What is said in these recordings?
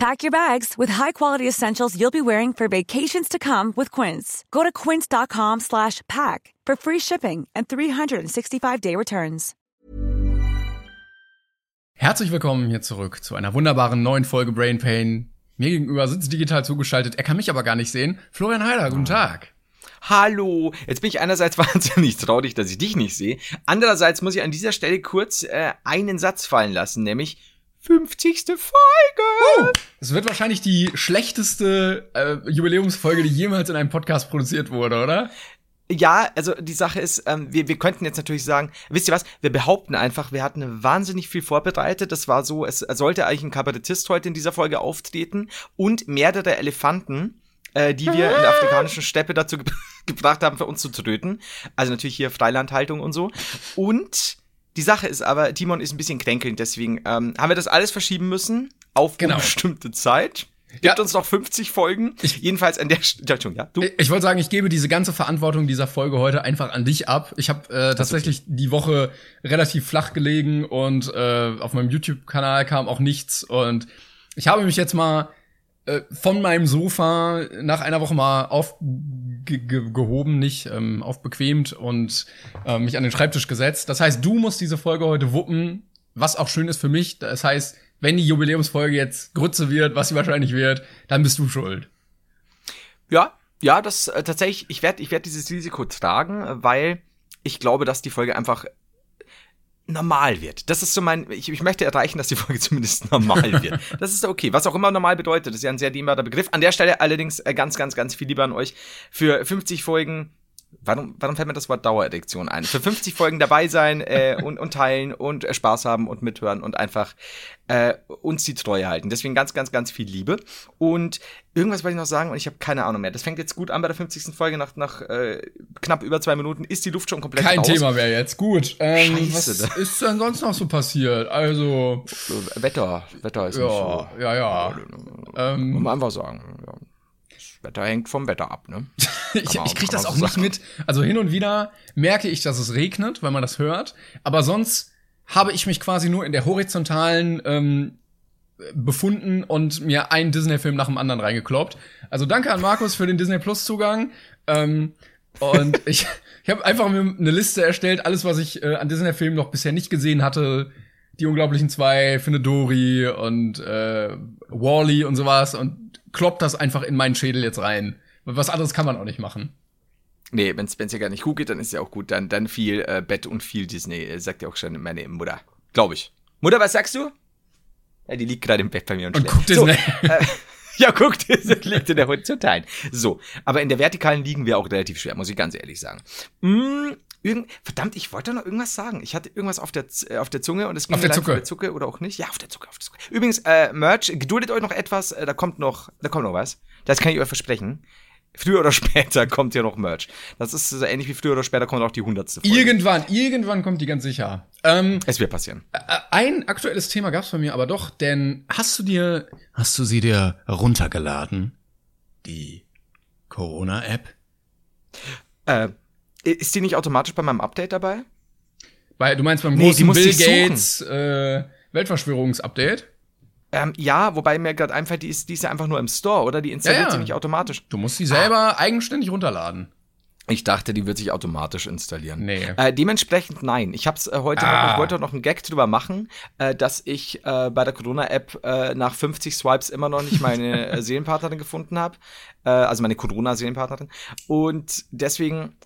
Pack your bags with high-quality essentials you'll be wearing for vacations to come with Quince. Go to quince.com slash pack for free shipping and 365-day returns. Herzlich willkommen hier zurück zu einer wunderbaren neuen Folge Brain Pain. Mir gegenüber sitzt digital zugeschaltet, er kann mich aber gar nicht sehen. Florian Heider, guten Tag. Hallo. Jetzt bin ich einerseits wahnsinnig traurig, dass ich dich nicht sehe. Andererseits muss ich an dieser Stelle kurz äh, einen Satz fallen lassen, nämlich 50. Folge. Es wird wahrscheinlich die schlechteste äh, Jubiläumsfolge, die jemals in einem Podcast produziert wurde, oder? Ja, also die Sache ist, ähm, wir, wir könnten jetzt natürlich sagen, wisst ihr was, wir behaupten einfach, wir hatten wahnsinnig viel vorbereitet. Das war so, es sollte eigentlich ein Kabarettist heute in dieser Folge auftreten und mehrere Elefanten, äh, die wir in der afrikanischen Steppe dazu ge gebracht haben, für uns zu töten. Also natürlich hier Freilandhaltung und so. Und die Sache ist aber, Timon ist ein bisschen kränkelnd, deswegen ähm, haben wir das alles verschieben müssen auf Genau. unbestimmte Zeit. Gibt Ja. uns noch 50 Folgen. Jedenfalls an der Entschuldigung, ja, du. Ich wollte sagen, ich gebe diese ganze Verantwortung dieser Folge heute einfach an dich ab. Ich habe äh, tatsächlich die Woche relativ flach gelegen und äh, auf meinem YouTube-Kanal kam auch nichts. Und ich habe mich jetzt mal äh, von meinem Sofa nach einer Woche mal aufgehoben, nicht ähm, aufbequemt und äh, mich an den Schreibtisch gesetzt. Das heißt, du musst diese Folge heute wuppen, was auch schön ist für mich. Das heißt, wenn die Jubiläumsfolge jetzt Grütze wird, was sie wahrscheinlich wird, dann bist du schuld. Ja, ja, das äh, tatsächlich, ich werde ich werd dieses Risiko tragen, äh, weil ich glaube, dass die Folge einfach normal wird. Das ist so mein, ich, ich möchte erreichen, dass die Folge zumindest normal wird. Das ist okay. Was auch immer normal bedeutet, das ist ja ein sehr dehnbarer Begriff. An der Stelle allerdings äh, ganz, ganz, ganz viel lieber an euch. Für 50 Folgen, warum, warum fällt mir das Wort Dauererektion ein? Für 50 Folgen dabei sein äh, und, und teilen und äh, Spaß haben und mithören und einfach äh, uns die Treue halten. Deswegen ganz, ganz, ganz viel Liebe. Und irgendwas wollte ich noch sagen und ich habe keine Ahnung mehr. Das fängt jetzt gut an bei der 50. Folge. Nach, nach äh, knapp über zwei Minuten ist die Luft schon komplett Kein raus. Thema mehr jetzt. Gut. Ähm, Scheiße, was ist denn sonst noch so passiert? Also, Wetter. Wetter ist nicht so. ja, ja, ja. Muss Ähm, man einfach sagen. Ja. Wetter hängt vom Wetter ab, ne? ich man- ich krieg kann das auch so nicht sagen. mit. Also hin und wieder merke ich, dass es regnet, weil man das hört. Aber sonst habe ich mich quasi nur in der horizontalen ähm, befunden und mir einen Disney-Film nach dem anderen reingekloppt. Also danke an Markus für den Disney Plus Zugang. Ähm, und ich, ich habe einfach mir eine Liste erstellt, alles, was ich äh, an Disney-Filmen noch bisher nicht gesehen hatte. Die Unglaublichen zwei, Finde Dory und äh, Wally und sowas und kloppt das einfach in meinen Schädel jetzt rein. Was anderes kann man auch nicht machen. Nee, wenn's wenn's ja gar nicht gut geht, dann ist ja auch gut. Dann, dann viel äh, Bett und viel Disney, äh, sagt ja auch schon meine Mutter. Glaube ich. Mutter, was sagst du? Ja, die liegt gerade im Bett bei mir und, Und schläft. guckt Disney. Äh, ja, guckt, Disney liegt in der horizontalen. So, aber in der vertikalen liegen wir auch relativ schwer, muss ich ganz ehrlich sagen. Mm, irgend, verdammt, ich wollte noch irgendwas sagen. Ich hatte irgendwas auf der, äh, auf der Zunge und es ging Auf mir der Zucke. auf der Zucke oder auch nicht. Ja, auf der Zucke, auf der Zucke. Übrigens, äh, Merch, geduldet euch noch etwas, äh, da kommt noch, da kommt noch was. Das kann ich euch versprechen. Früher oder später kommt ja noch Merch. Das ist so ähnlich wie früher oder später kommt auch die hundertste Folge. Irgendwann, irgendwann kommt die ganz sicher. Ähm, es wird passieren. äh, ein aktuelles Thema gab's bei mir aber doch, denn hast du dir, hast du sie dir runtergeladen? Die Corona-App? Äh, ist die nicht automatisch bei meinem Update dabei? Weil du meinst beim Nee, großen Bill. Gates äh, Weltverschwörungsupdate? Ähm, ja, wobei mir gerade einfällt, die ist, die ist ja einfach nur im Store, oder? Die installiert Ja, ja. sie nicht automatisch. Du musst sie selber eigenständig runterladen. Ich dachte, die wird sich automatisch installieren. Nee. Äh, dementsprechend nein. Ich hab's äh, heute Ah. noch, ich wollte noch einen Gag drüber machen, äh, dass ich äh, bei der Corona-App äh, nach 50 Swipes immer noch nicht meine äh, Seelenpartnerin gefunden habe. Äh, also meine Corona-Seelenpartnerin. Und deswegen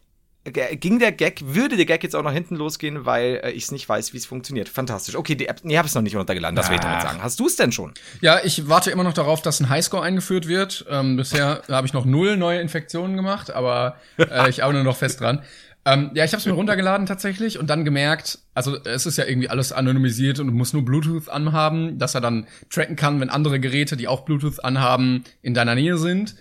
ging der Gag, würde der Gag jetzt auch nach hinten losgehen, weil äh, ich es nicht weiß, wie es funktioniert. Fantastisch. Okay, die App, nee, hab es noch nicht runtergeladen, das will ich damit sagen. Hast du es denn schon? Ja, ich warte immer noch darauf, dass ein Highscore eingeführt wird. Ähm, bisher habe ich noch null neue Infektionen gemacht, aber äh, ich arbeite noch fest dran. Ähm, ja, ich habe es mir runtergeladen tatsächlich und dann gemerkt, also es ist ja irgendwie alles anonymisiert und du musst nur Bluetooth anhaben, dass er dann tracken kann, wenn andere Geräte, die auch Bluetooth anhaben, in deiner Nähe sind.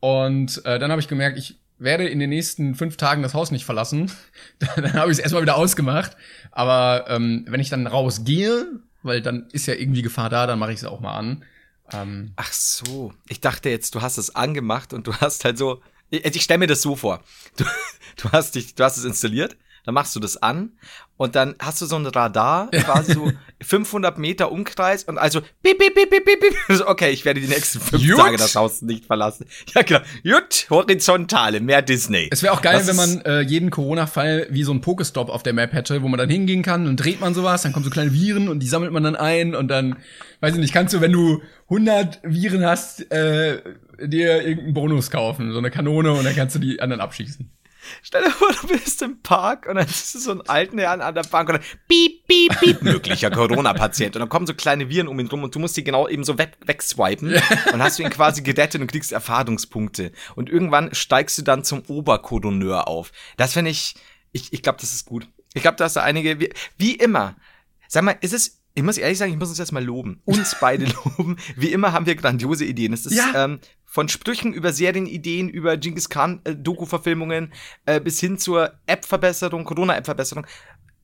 Und äh, dann habe ich gemerkt, ich werde in den nächsten fünf Tagen das Haus nicht verlassen. dann habe ich es erstmal wieder ausgemacht. Aber ähm, wenn ich dann rausgehe, weil dann ist ja irgendwie Gefahr da, dann mache ich es auch mal an. Ähm, Ach so, ich dachte jetzt, du hast es angemacht und du hast halt so, ich, ich stelle mir das so vor. Du, du hast dich, du hast es installiert, dann machst du das an und dann hast du so ein Radar, quasi so 500 Meter Umkreis und also piep, piep, piep, piep, piep. Okay, ich werde die nächsten fünf Jut. Tage das Haus nicht verlassen. Ja, genau. Jut, horizontale, mehr Disney. es wäre auch geil, Das wenn man äh, jeden Corona-Fall wie so ein Pokestop auf der Map hätte, wo man dann hingehen kann und dreht man sowas, dann kommen so kleine Viren und die sammelt man dann ein und dann, weiß ich nicht, kannst du, wenn du 100 Viren hast, äh, dir irgendeinen Bonus kaufen, so eine Kanone und dann kannst du die anderen abschießen. Stell dir vor, du bist im Park und dann ist so ein alten Herrn an der Bank und dann piep, piep, piep, möglicher Corona-Patient. Und dann kommen so kleine Viren um ihn rum und du musst die genau eben so weg, wegswipen. Und hast du ihn quasi gerettet und kriegst Erfahrungspunkte. Und irgendwann steigst du dann zum Oberkoordoneur auf. Das finde ich, ich, ich glaube, das ist gut. Ich glaube, da hast du einige, wie, wie immer. Sag mal, ist es, ich muss ehrlich sagen, ich muss uns jetzt mal loben. Uns beide loben. Wie immer haben wir grandiose Ideen. Es ist, Ja. ähm, von Sprüchen über Serienideen, über Genghis Khan äh, äh, bis hin zur App-Verbesserung, Corona-App-Verbesserung.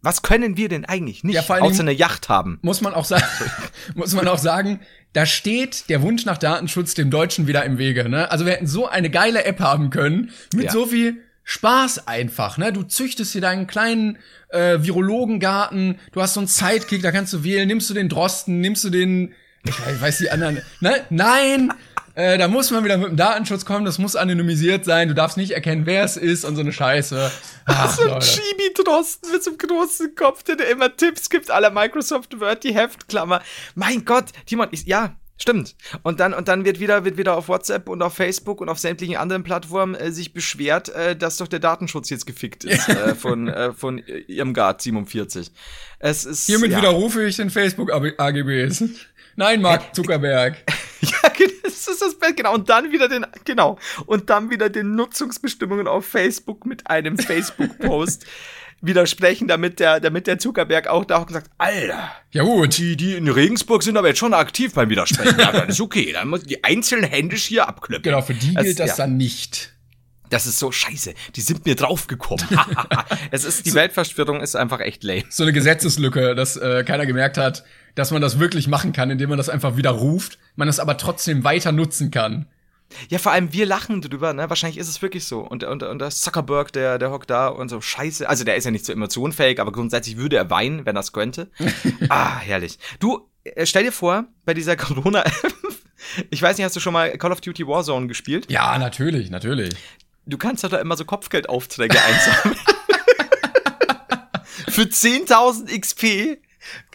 Was können wir denn eigentlich nicht Ja, vor außer eine Yacht haben? muss man auch sagen, muss man auch sagen, da steht der Wunsch nach Datenschutz dem Deutschen wieder im Wege, ne? Also wir hätten so eine geile App haben können, mit Ja. so viel Spaß einfach, ne? Du züchtest dir deinen kleinen äh, Virologengarten, du hast so einen Sidekick, da kannst du wählen, nimmst du den Drosten, nimmst du den, ich weiß, die anderen, ne? Nein! Äh, da muss man wieder mit dem Datenschutz kommen, das muss anonymisiert sein, du darfst nicht erkennen, wer es ist und so eine Scheiße. Ach, so ein. Chibi-Drosten mit so einem großen Kopf, der dir immer Tipps gibt, aller Microsoft Word, die Heftklammer. Mein Gott, Timon, ich, ja, stimmt. Und dann, und dann wird wieder, wird wieder auf WhatsApp und auf Facebook und auf sämtlichen anderen Plattformen äh, sich beschwert, äh, dass doch der Datenschutz jetzt gefickt ist äh, von, äh, von Irmgard 47. Es ist. Hiermit ja. widerrufe ich den Facebook-AGBs. Nein, Mark Zuckerberg. Ja, genau, das ist das Beste, genau. Und dann wieder den, genau. Und dann wieder den Nutzungsbestimmungen auf Facebook mit einem Facebook-Post widersprechen, damit der, damit der Zuckerberg auch da auch gesagt, Alter, Ja gut. die, die in Regensburg sind aber jetzt schon aktiv beim Widersprechen. Ja, dann ist okay. Dann muss die einzeln händisch hier abklöppen. Genau, für die gilt das ja. dann nicht. Das ist so scheiße. Die sind mir draufgekommen. es ist, die Weltverschwörung ist einfach echt lame. So eine Gesetzeslücke, dass äh, keiner gemerkt hat, dass man das wirklich machen kann, indem man das einfach widerruft, man es aber trotzdem weiter nutzen kann. Ja, vor allem wir lachen drüber, ne? Wahrscheinlich ist es wirklich so. Und, und, und der Zuckerberg, der, der hockt da und so, scheiße. Also der ist ja nicht so emotionfähig, aber grundsätzlich würde er weinen, wenn er es könnte. ah, herrlich. Du, äh, stell dir vor, bei dieser Corona, ich weiß nicht, hast du schon mal Call of Duty Warzone gespielt? Ja, natürlich, natürlich. Du kannst doch da immer so Kopfgeldaufträge einsammeln. Für 10.000 XP.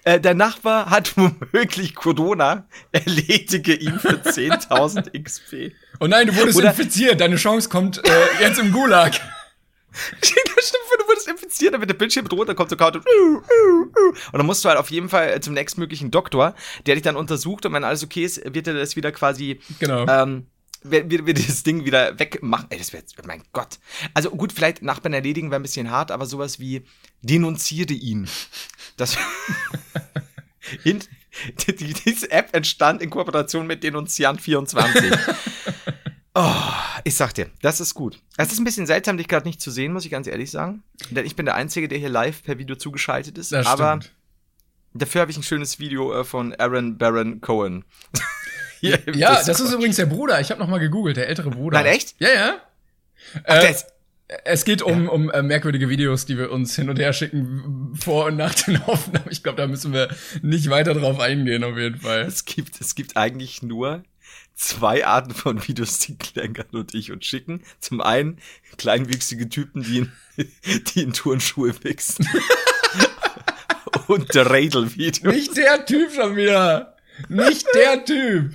Äh, der Nachbar hat womöglich Corona. Erledige ihn für 10.000 XP. Oh nein, du wurdest Oder- infiziert, deine Chance kommt äh, jetzt im Gulag. Stimmt, du wurdest infiziert, dann wird der Bildschirm rot, dann kommt so Count und, und dann musst du halt auf jeden Fall zum nächstmöglichen Doktor, der dich dann untersucht und wenn alles okay ist, wird er das wieder quasi, Genau. ähm, wird, wird, wird das Ding wieder wegmachen. Ey, das wäre, mein Gott. Also gut, vielleicht Nachbarn erledigen wäre ein bisschen hart, aber sowas wie denunziere ihn. Das, in, die, die, diese App entstand in Kooperation mit Denunziant24. Oh, ich sag dir, das ist gut. Es ist ein bisschen seltsam, dich gerade nicht zu sehen, muss ich ganz ehrlich sagen. Denn ich bin der Einzige, der hier live per Video zugeschaltet ist. Das aber stimmt. dafür habe ich ein schönes Video äh, von Aaron Baron Cohen. Hier im Ja, das Discord. ist übrigens der Bruder. Ich habe noch mal gegoogelt, der ältere Bruder. Nein, echt? Ja, ja. Ach, Äh, Es geht um, um äh, merkwürdige Videos, die wir uns hin und her schicken vor und nach den Aufnahmen. Ich glaube, da müssen wir nicht weiter drauf eingehen, auf jeden Fall. es, gibt, es gibt eigentlich nur zwei Arten von Videos, die Klenkern und ich uns schicken. Zum einen kleinwüchsige Typen, die in, die in Turnschuhe wichsen. und der Radel-Video. Nicht der Typ schon wieder. Nicht der Typ.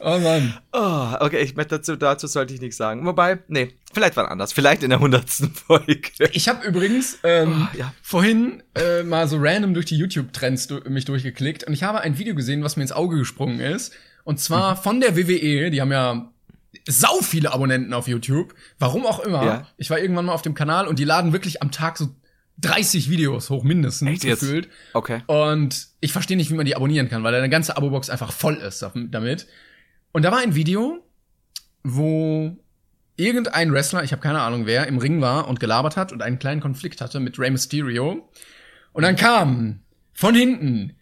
Oh Mann. Oh, okay, ich dazu, dazu sollte ich nichts sagen. Wobei, nee, vielleicht war anders. Vielleicht in der hundertsten Folge. Ich habe übrigens ähm, Oh, ja. vorhin äh, mal so random durch die YouTube-Trends du mich durchgeklickt und ich habe ein Video gesehen, was mir ins Auge gesprungen ist. Und Mhm. zwar von der WWE, die haben ja sau viele Abonnenten auf YouTube. Warum auch immer. Ja. Ich war irgendwann mal auf dem Kanal und die laden wirklich am Tag so 30 Videos hoch, mindestens Echt jetzt? gefühlt. Okay. Und ich verstehe nicht, wie man die abonnieren kann, weil deine ganze Abo-Box einfach voll ist damit. Und da war ein Video, wo irgendein Wrestler, ich habe keine Ahnung wer, im Ring war und gelabert hat und einen kleinen Konflikt hatte mit Rey Mysterio. Und dann kam von hinten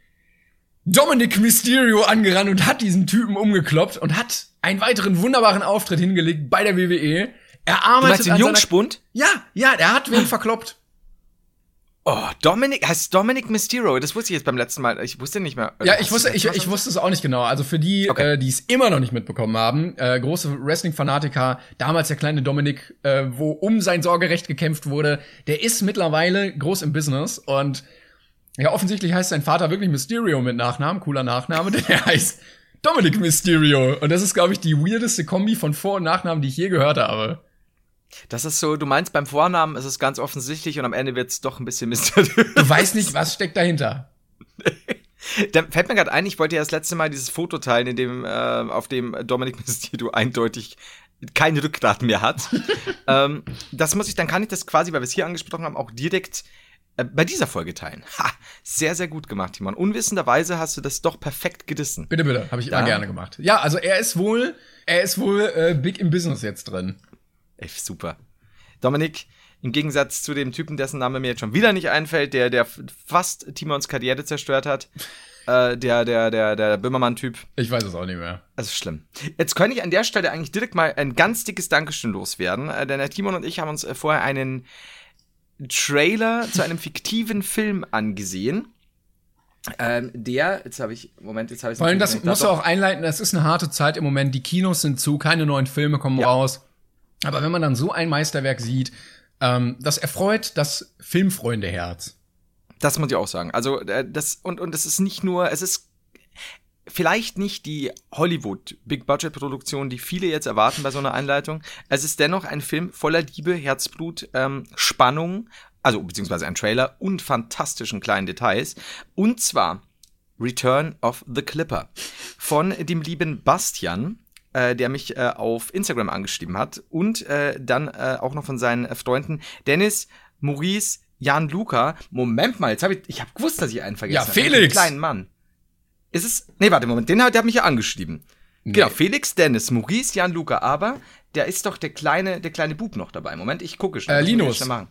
Dominic Mysterio angerannt und hat diesen Typen umgekloppt und hat einen weiteren wunderbaren Auftritt hingelegt bei der WWE. Er arbeitet Du meinst den an seiner- Jungspund? Ja, ja, der hat wen verkloppt. Oh, Dominic, heißt Dominic Mysterio. Das wusste ich jetzt beim letzten Mal. Ich wusste nicht mehr. Ja, Hast ich wusste, ich, ich wusste es auch nicht genau. Also für die, Okay. äh, die es immer noch nicht mitbekommen haben, äh, große Wrestling-Fanatiker, damals der kleine Dominik, äh, wo um sein Sorgerecht gekämpft wurde, der ist mittlerweile groß im Business und ja, offensichtlich heißt sein Vater wirklich Mysterio mit Nachnamen, cooler Nachname, denn er heißt Dominic Mysterio. Und das ist, glaube ich, die weirdeste Kombi von Vor- und Nachnamen, die ich je gehört habe. Das ist so, du meinst beim Vornamen ist es ganz offensichtlich und am Ende wird es doch ein bisschen mysteriös. Du weißt nicht, was steckt dahinter. Da fällt mir gerade ein, ich wollte ja das letzte Mal dieses Foto teilen, in dem, äh, auf dem Dominic Mysterio eindeutig kein Rückgrat mehr hat. ähm, das muss ich, dann kann ich das quasi, weil wir es hier angesprochen haben, auch direkt äh, bei dieser Folge teilen. Ha, sehr, sehr gut gemacht, Timon. Unwissenderweise hast du das doch perfekt gedissen. Bitte, bitte, habe ich immer Da. gerne gemacht. Ja, also er ist wohl, er ist wohl äh, big im Business jetzt drin. Ey, super. Dominik, im Gegensatz zu dem Typen, dessen Name mir jetzt schon wieder nicht einfällt, der, der fast Timons Karriere zerstört hat, äh, der, der, der, der Böhmermann-Typ, Ich weiß es auch nicht mehr. Das ist schlimm. Jetzt könnte ich an der Stelle eigentlich direkt mal ein ganz dickes Dankeschön loswerden, äh, denn der Timon und ich haben uns äh, vorher einen Trailer zu einem fiktiven Film angesehen. Ähm, der, jetzt habe ich, Moment, jetzt habe ich Vor allem, das musst du auch einleiten, das ist eine harte Zeit im Moment. Die Kinos sind zu, keine neuen Filme kommen Ja. raus. Aber wenn man dann so ein Meisterwerk sieht, ähm, das erfreut das Filmfreundeherz. Das muss ich auch sagen. Also, äh, das, und, und es ist nicht nur, es ist vielleicht nicht die Hollywood Big Budget Produktion, die viele jetzt erwarten bei so einer Einleitung. Es ist dennoch ein Film voller Liebe, Herzblut, ähm, Spannung, also beziehungsweise ein Trailer und fantastischen kleinen Details. Und zwar Return of the Clipper von dem lieben Bastian, äh, der mich äh, auf Instagram angeschrieben hat und äh, dann äh, auch noch von seinen äh, Freunden Dennis, Maurice, Jan Luca. Moment mal, jetzt habe ich, ich habe gewusst, dass ich einen vergessen Ja, habe. Felix. Den kleinen Mann. Ist es? Nee, warte, Moment, den hat, der hat mich ja angeschrieben. Genau, Felix, Dennis, Maurice, Jan Luca, aber der ist doch der kleine, der kleine Bub noch dabei. Moment, ich gucke schnell. Äh, Linus. schnell machen.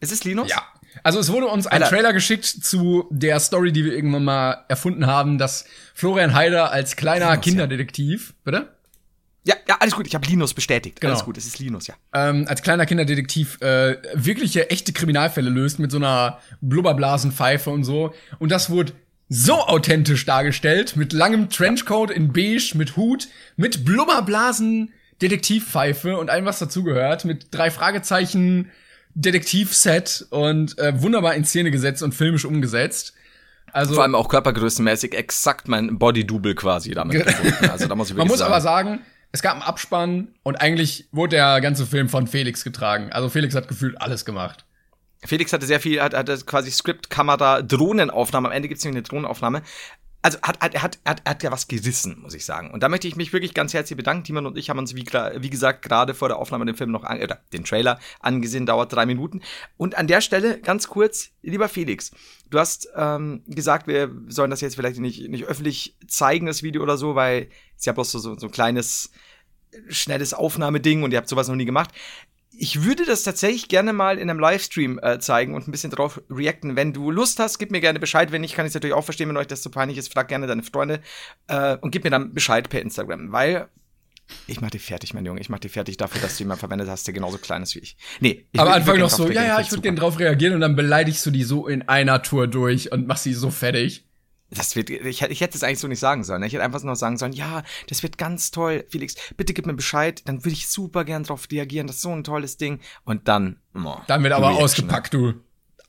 Ist es Linus? Ja. Also es wurde uns ein Alter. Trailer geschickt zu der Story, die wir irgendwann mal erfunden haben, dass Florian Heider als kleiner Linus, ja. Kinderdetektiv, bitte? Ja, ja, alles gut. Ich habe Linus bestätigt. Genau. Alles gut, es ist Linus, ja. ähm, als kleiner Kinderdetektiv äh, wirkliche echte Kriminalfälle löst mit so einer Blubberblasenpfeife und so. Und das wurde so authentisch dargestellt, mit langem Trenchcoat in beige, mit Hut, mit Blubberblasen Detektivpfeife und allem, was dazugehört, mit drei Fragezeichen Detektivset und äh, wunderbar in Szene gesetzt und filmisch umgesetzt. Also Vor allem auch körpergrößenmäßig exakt mein Body-Double quasi damit gefunden. Also da muss ich man muss sagen. aber sagen, es gab einen Abspann und eigentlich wurde der ganze Film von Felix getragen. Also Felix hat gefühlt alles gemacht. Felix hatte sehr viel, hat, hatte quasi Skript, Kamera, Drohnenaufnahme. Am Ende gibt es nämlich eine Drohnenaufnahme. Also hat, hat, er hat, hat, hat ja was gerissen, muss ich sagen. Und da möchte ich mich wirklich ganz herzlich bedanken. Timon und ich haben uns, wie, wie gesagt, gerade vor der Aufnahme den Film noch, an, oder den Trailer angesehen, dauert drei Minuten. Und an der Stelle, ganz kurz, lieber Felix, du hast ähm, gesagt, wir sollen das jetzt vielleicht nicht, nicht öffentlich zeigen, das Video oder so, weil es ja bloß so, so, so ein kleines, schnelles Aufnahmeding und ihr habt sowas noch nie gemacht. Ich würde das tatsächlich gerne mal in einem Livestream äh, zeigen und ein bisschen drauf reacten. Wenn du Lust hast, gib mir gerne Bescheid. Wenn nicht, kann ich es natürlich auch verstehen, wenn euch das zu peinlich ist. Frag gerne deine Freunde äh, und gib mir dann Bescheid per Instagram, weil ich mach dich fertig, mein Junge. Ich mach dich fertig dafür, dass du jemanden verwendet hast, der genauso klein ist wie ich. Nee, ich Am Anfang noch so, ja, ja, ich würde gerne drauf reagieren und dann beleidigst du die so in einer Tour durch und machst sie so fertig. Das wird, ich, hätte- ich hätte es eigentlich so nicht sagen sollen. ne? Ich hätte einfach nur sagen sollen, ja, das wird ganz toll. Felix, bitte gib mir Bescheid, dann würde ich super gern drauf reagieren. Das ist so ein tolles Ding. Und dann, oh, Dann wird aber Reaction, ausgepackt, du.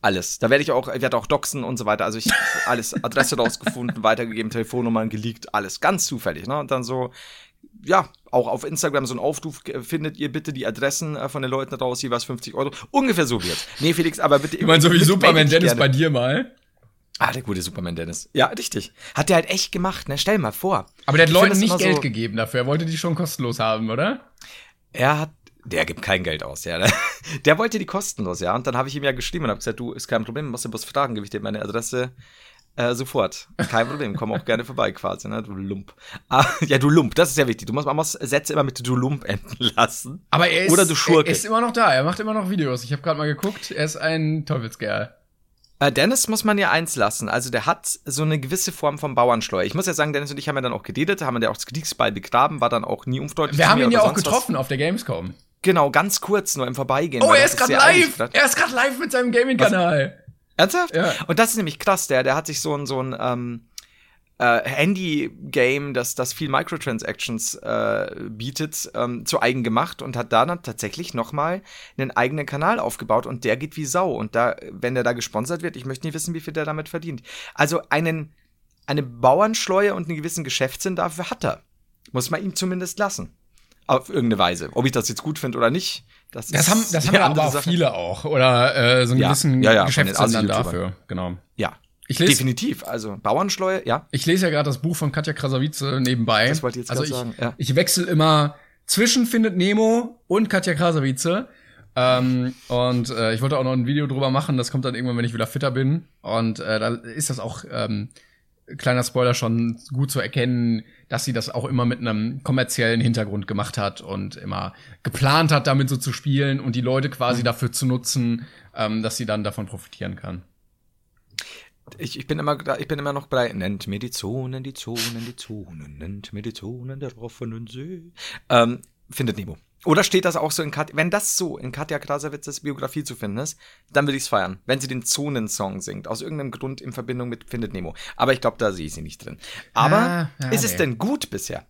Alles. Da werde ich auch, ich werde auch doxen und so weiter. Also ich alles, Adresse rausgefunden, weitergegeben, Telefonnummern geleakt, alles. Ganz zufällig, ne? Und dann so, ja, auch auf Instagram so ein Aufruf, äh, findet ihr bitte die Adressen äh, von den Leuten raus, jeweils 50 Euro. Ungefähr so wird's. Nee, Felix, aber bitte. Ich meine, so wie Superman Dennis bei dir mal. Ah, der gute Superman Dennis. Ja, richtig. Hat der halt echt gemacht, ne? Stell mal vor. Aber der hat Ich Leuten nicht Geld so- gegeben dafür. Er wollte die schon kostenlos haben, oder? Er hat, der gibt kein Geld aus, ja. Der wollte die kostenlos, ja. Und dann habe ich ihm ja geschrieben und habe gesagt, du, ist kein Problem, musst du bloß fragen, gebe ich dir meine Adresse. Äh, sofort. Kein Problem. Komm auch gerne vorbei quasi, ne? Du Lump. Ah, ja, du Lump. Das ist sehr wichtig. Du musst, man muss Sätze immer mit du Lump enden lassen. Aber er ist, Oder du Schurke. er ist immer noch da. Er macht immer noch Videos. Ich habe gerade mal geguckt. Er ist ein Teufelskerl. Äh, Dennis muss man ja eins lassen. Also der hat so eine gewisse Form von Bauernschleuer. Ich muss ja sagen, Dennis und ich haben ja dann auch gededet, haben ja auch das Kriegsball begraben, war dann auch nie unfreundlich. Wir haben ihn ja auch sonst was. getroffen auf der Gamescom. Genau, ganz kurz nur im Vorbeigehen. Oh, er ist gerade live. Er ist gerade live mit seinem Gaming-Kanal. Ernsthaft? Ja. Und das ist nämlich krass, der, der hat sich so ein, so ein ähm, äh, Handy-Game, das, das viel Microtransactions äh, bietet, ähm, zu eigen gemacht und hat da dann tatsächlich nochmal einen eigenen Kanal aufgebaut und der geht wie Sau. Und da, wenn der da gesponsert wird, ich möchte nicht wissen, wie viel der damit verdient. Also einen, eine Bauernschleue und einen gewissen Geschäftssinn dafür hat er. Muss man ihm zumindest lassen. Auf irgendeine Weise. Ob ich das jetzt gut finde oder nicht, das, Das ist haben, das haben ja aber auch Sache. viele auch. Oder äh, so einen Ja. gewissen Ja, ja, Geschäftssinn dafür. Genau. Ja. Ich lese, Definitiv. Also Bauernschleue, ja. ich lese ja gerade das Buch von Katja Krasavice nebenbei. Das wollte ich jetzt also ich, sagen, ja. ich wechsle immer zwischen Findet Nemo und Katja Krasavice. Ähm, und äh, ich wollte auch noch ein Video drüber machen. Das kommt dann irgendwann, wenn ich wieder fitter bin. Und äh, da ist das auch ähm, kleiner Spoiler schon gut zu erkennen, dass sie das auch immer mit einem kommerziellen Hintergrund gemacht hat und immer geplant hat, damit so zu spielen und die Leute quasi Mhm. dafür zu nutzen, ähm, dass sie dann davon profitieren kann. Ich, ich bin immer ich bin immer noch bei nennt mir die Zonen, die Zonen, die Zonen, nennt mir die Zonen der offenen See. Ähm, findet Nemo. Oder steht das auch so in Katja, wenn das so in Katja Krasavitzes Biografie zu finden ist, dann würde ich es feiern, wenn sie den Zonensong singt, aus irgendeinem Grund in Verbindung mit Findet Nemo. Aber ich glaube, da sehe ich sie nicht drin. Aber Ah, ja, ist es nee. denn gut bisher?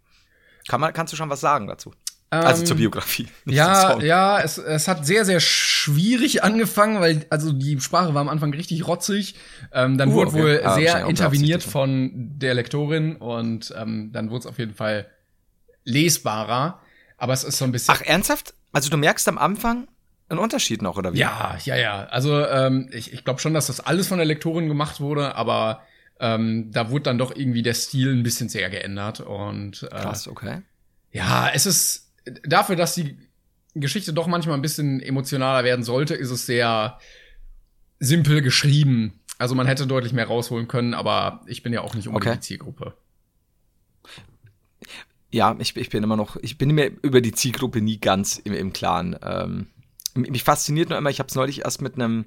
Kann man, kannst du schon was sagen dazu? Also Ähm, zur Biografie. Ja, ja, es, es hat sehr, sehr schwierig angefangen, weil also die Sprache war am Anfang richtig rotzig. Ähm, dann Uh, wurde okay. wohl wahrscheinlich sehr interveniert von der Lektorin und ähm, dann wurde es auf jeden Fall lesbarer. Aber es ist so ein bisschen. Ach, ernsthaft? Also du merkst am Anfang einen Unterschied noch, oder wie? ja, ja, ja. Also ähm, ich, ich glaube schon, dass das alles von der Lektorin gemacht wurde, aber ähm, da wurde dann doch irgendwie der Stil ein bisschen sehr geändert. Und äh, Krass, okay. Ja, es ist dafür, dass die Geschichte doch manchmal ein bisschen emotionaler werden sollte, ist es sehr simpel geschrieben. Also man hätte deutlich mehr rausholen können, aber ich bin ja auch nicht unbedingt Okay. die Zielgruppe. Ja, ich, ich bin immer noch, ich bin mir über die Zielgruppe nie ganz im, im Klaren. Ähm, mich fasziniert nur immer, ich habe es neulich erst mit einem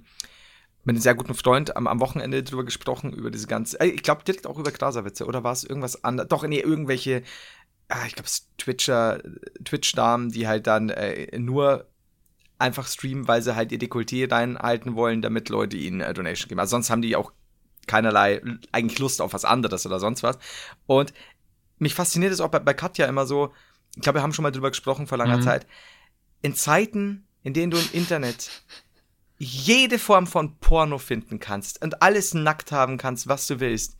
mit einem sehr guten Freund am, am Wochenende drüber gesprochen, über diese ganze, äh, ich glaube direkt auch über Grasawitze, oder war es irgendwas anderes? Doch, nee, irgendwelche, ich glaube, Twitcher, Twitch-Damen, die halt dann äh, nur einfach streamen, weil sie halt ihr Dekolleté reinhalten wollen, damit Leute ihnen äh, Donation geben. Also sonst haben die auch keinerlei eigentlich Lust auf was anderes oder sonst was. Und mich fasziniert es auch bei, bei Katja immer so, ich glaube, wir haben schon mal drüber gesprochen vor langer Mhm. Zeit, in Zeiten, in denen du im Internet jede Form von Porno finden kannst und alles nackt haben kannst, was du willst.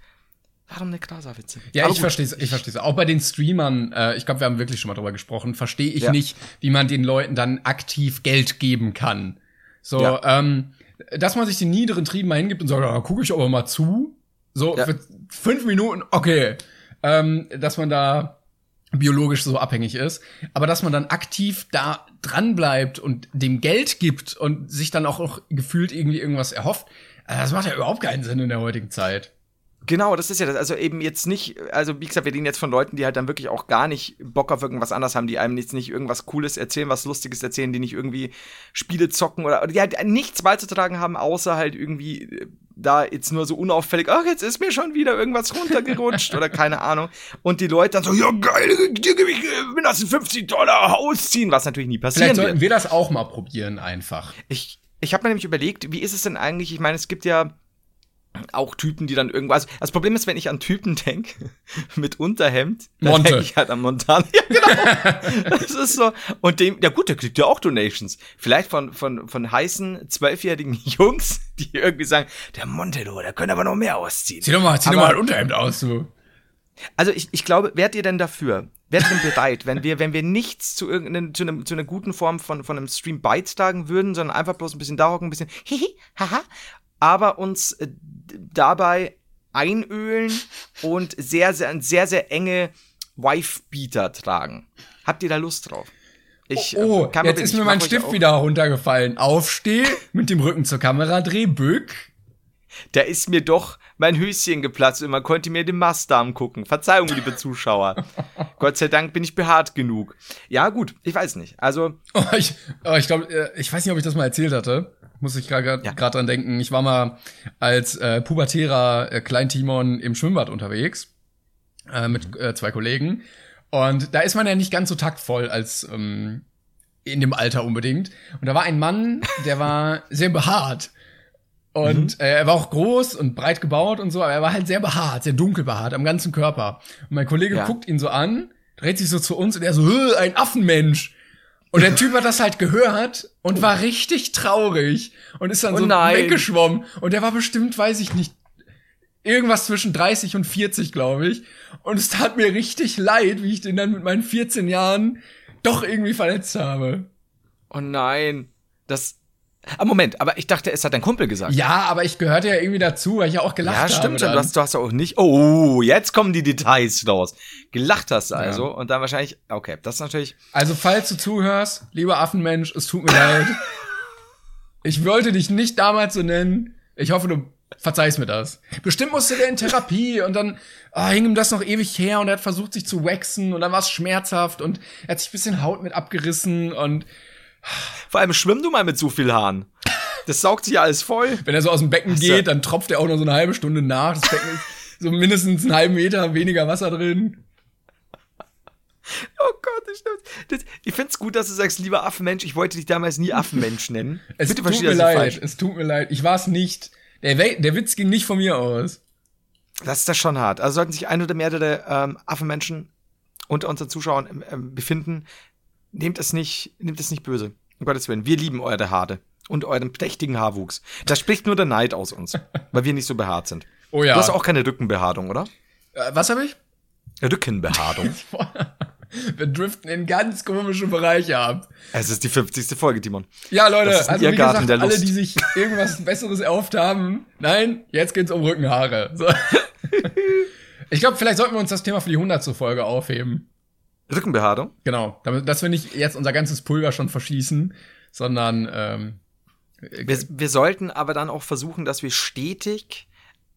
Warum eine Grasawitze? Ja, Aber ich verstehe es. Ich verstehe es. Auch bei den Streamern, äh, ich glaube, wir haben wirklich schon mal drüber gesprochen, verstehe ich Ja. nicht, wie man den Leuten dann aktiv Geld geben kann. So, Ja. ähm, dass man sich den niederen Trieben mal hingibt und sagt, ja, gucke ich aber mal zu. So, Ja. für fünf Minuten, okay. Ähm, dass man da biologisch so abhängig ist, aber dass man dann aktiv da dran bleibt und dem Geld gibt und sich dann auch noch gefühlt irgendwie irgendwas erhofft, äh, das macht ja überhaupt keinen Sinn in der heutigen Zeit. Genau, das ist ja das. Also eben jetzt nicht, also wie gesagt, wir reden jetzt von Leuten, die halt dann wirklich auch gar nicht Bock auf irgendwas anderes haben, die einem jetzt nicht irgendwas Cooles erzählen, was Lustiges erzählen, die nicht irgendwie Spiele zocken oder, oder die halt nichts beizutragen haben, außer halt irgendwie äh, da jetzt nur so unauffällig, ach, jetzt ist mir schon wieder irgendwas runtergerutscht oder keine Ahnung. Und die Leute dann so, ja geil, dir gebe ich äh, mindestens 50 Dollar Haus ziehen, was natürlich nie passieren Vielleicht wird. sollten wir das auch mal probieren einfach. Ich, ich habe mir nämlich überlegt, wie ist es denn eigentlich? Ich meine, es gibt ja auch Typen, die dann irgendwas. Also das Problem ist, wenn ich an Typen denke mit Unterhemd, dann denke ich halt an Montana. Ja, genau. das ist so. Und dem, ja gut, der kriegt ja auch Donations. Vielleicht von, von, von heißen, zwölfjährigen Jungs, die irgendwie sagen, der Monte, du, der könnte aber noch mehr ausziehen. Zieh doch mal, zieh doch Aber- mal ein Unterhemd aus, du. Also ich, ich glaube, wärt ihr denn dafür? Wärt ihr denn bereit, wenn wir, wenn wir nichts zu irgendeinem, zu, einem, zu einer guten Form von, von einem Stream beitragen würden, sondern einfach bloß ein bisschen da hocken, ein bisschen hihi, haha, aber uns äh, dabei einölen und sehr, sehr, sehr, sehr enge Wife-Beater tragen. Habt ihr da Lust drauf? Ich, äh, Oh, kein jetzt ist mir mein Stift wieder runtergefallen. Aufsteh, mit dem Rücken zur Kamera, dreh, bück. da ist mir doch mein Höschen geplatzt und man konnte mir den Mastdarm gucken. Verzeihung, liebe Zuschauer. Gott sei Dank bin ich behaart genug. Ja, gut, ich weiß nicht. Also. Oh, ich oh, ich glaube, äh, ich weiß nicht, ob ich das mal erzählt hatte. Muss ich gerade ja. dran denken. Ich war mal als äh, pubertärer äh, Kleintimon im Schwimmbad unterwegs äh, mit äh, zwei Kollegen. Und da ist man ja nicht ganz so taktvoll als ähm, in dem Alter unbedingt. Und da war ein Mann, der war sehr behaart. Und mhm. äh, er war auch groß und breit gebaut und so, aber er war halt sehr behaart, sehr dunkel behaart am ganzen Körper. Und mein Kollege ja. guckt ihn so an, dreht sich so zu uns und er so, ein Affenmensch. Und der Typ hat das halt gehört und war richtig traurig und ist dann oh so nein. weggeschwommen. Und der war bestimmt, weiß ich nicht, irgendwas zwischen 30 und 40, glaube ich. Und es tat mir richtig leid, wie ich den dann mit meinen 14 Jahren doch irgendwie verletzt habe. Oh nein. Das, Ah, Moment, aber ich dachte, es hat dein Kumpel gesagt. Ja, aber ich gehörte ja irgendwie dazu, weil ich ja auch gelacht habe. Ja, stimmt schon. Du hast, du hast auch nicht. Oh, jetzt kommen die Details raus. Gelacht hast du also ja. und dann wahrscheinlich. Okay, das ist natürlich. Also, falls du zuhörst, lieber Affenmensch, es tut mir leid. Ich wollte dich nicht damals so nennen. Ich hoffe, du verzeihst mir das. Bestimmt musste der in Therapie und dann oh, hing ihm das noch ewig her und er hat versucht, sich zu waxen und dann war es schmerzhaft und er hat sich ein bisschen Haut mit abgerissen und vor allem schwimm du mal mit so viel Haaren. Das saugt sich alles voll. Wenn er so aus dem Becken geht, dann tropft er auch noch so eine halbe Stunde nach. Das Becken ist so mindestens einen halben Meter weniger Wasser drin. Oh Gott, das stimmt. Das, ich find's gut, dass du sagst, lieber Affenmensch. Ich wollte dich damals nie Affenmensch nennen. Es Bitte tut mir leid. Falsch. Es tut mir leid. Ich war's nicht. Der, der Witz ging nicht von mir aus. Das ist das schon hart. Also sollten sich ein oder mehrere ähm, Affenmenschen unter unseren Zuschauern ähm, befinden, nehmt es nicht, nehmt es nicht böse. Um Gottes Willen. Wir lieben eure Haare und euren prächtigen Haarwuchs. Da spricht nur der Neid aus uns, weil wir nicht so behaart sind. Oh ja. Du hast auch keine Rückenbehaarung, oder? Äh, was habe ich? Rückenbehaarung. wir driften in ganz komische Bereiche ab. Es ist die 50. Folge, Timon. Ja, Leute, also wie gesagt, alle, die sich irgendwas Besseres erhofft haben, nein, jetzt geht's um Rückenhaare. So. ich glaube, vielleicht sollten wir uns das Thema für die 100. Folge aufheben. Rückenbehaarung? Genau, damit, dass wir nicht jetzt unser ganzes Pulver schon verschießen, sondern ähm, wir, wir sollten aber dann auch versuchen, dass wir stetig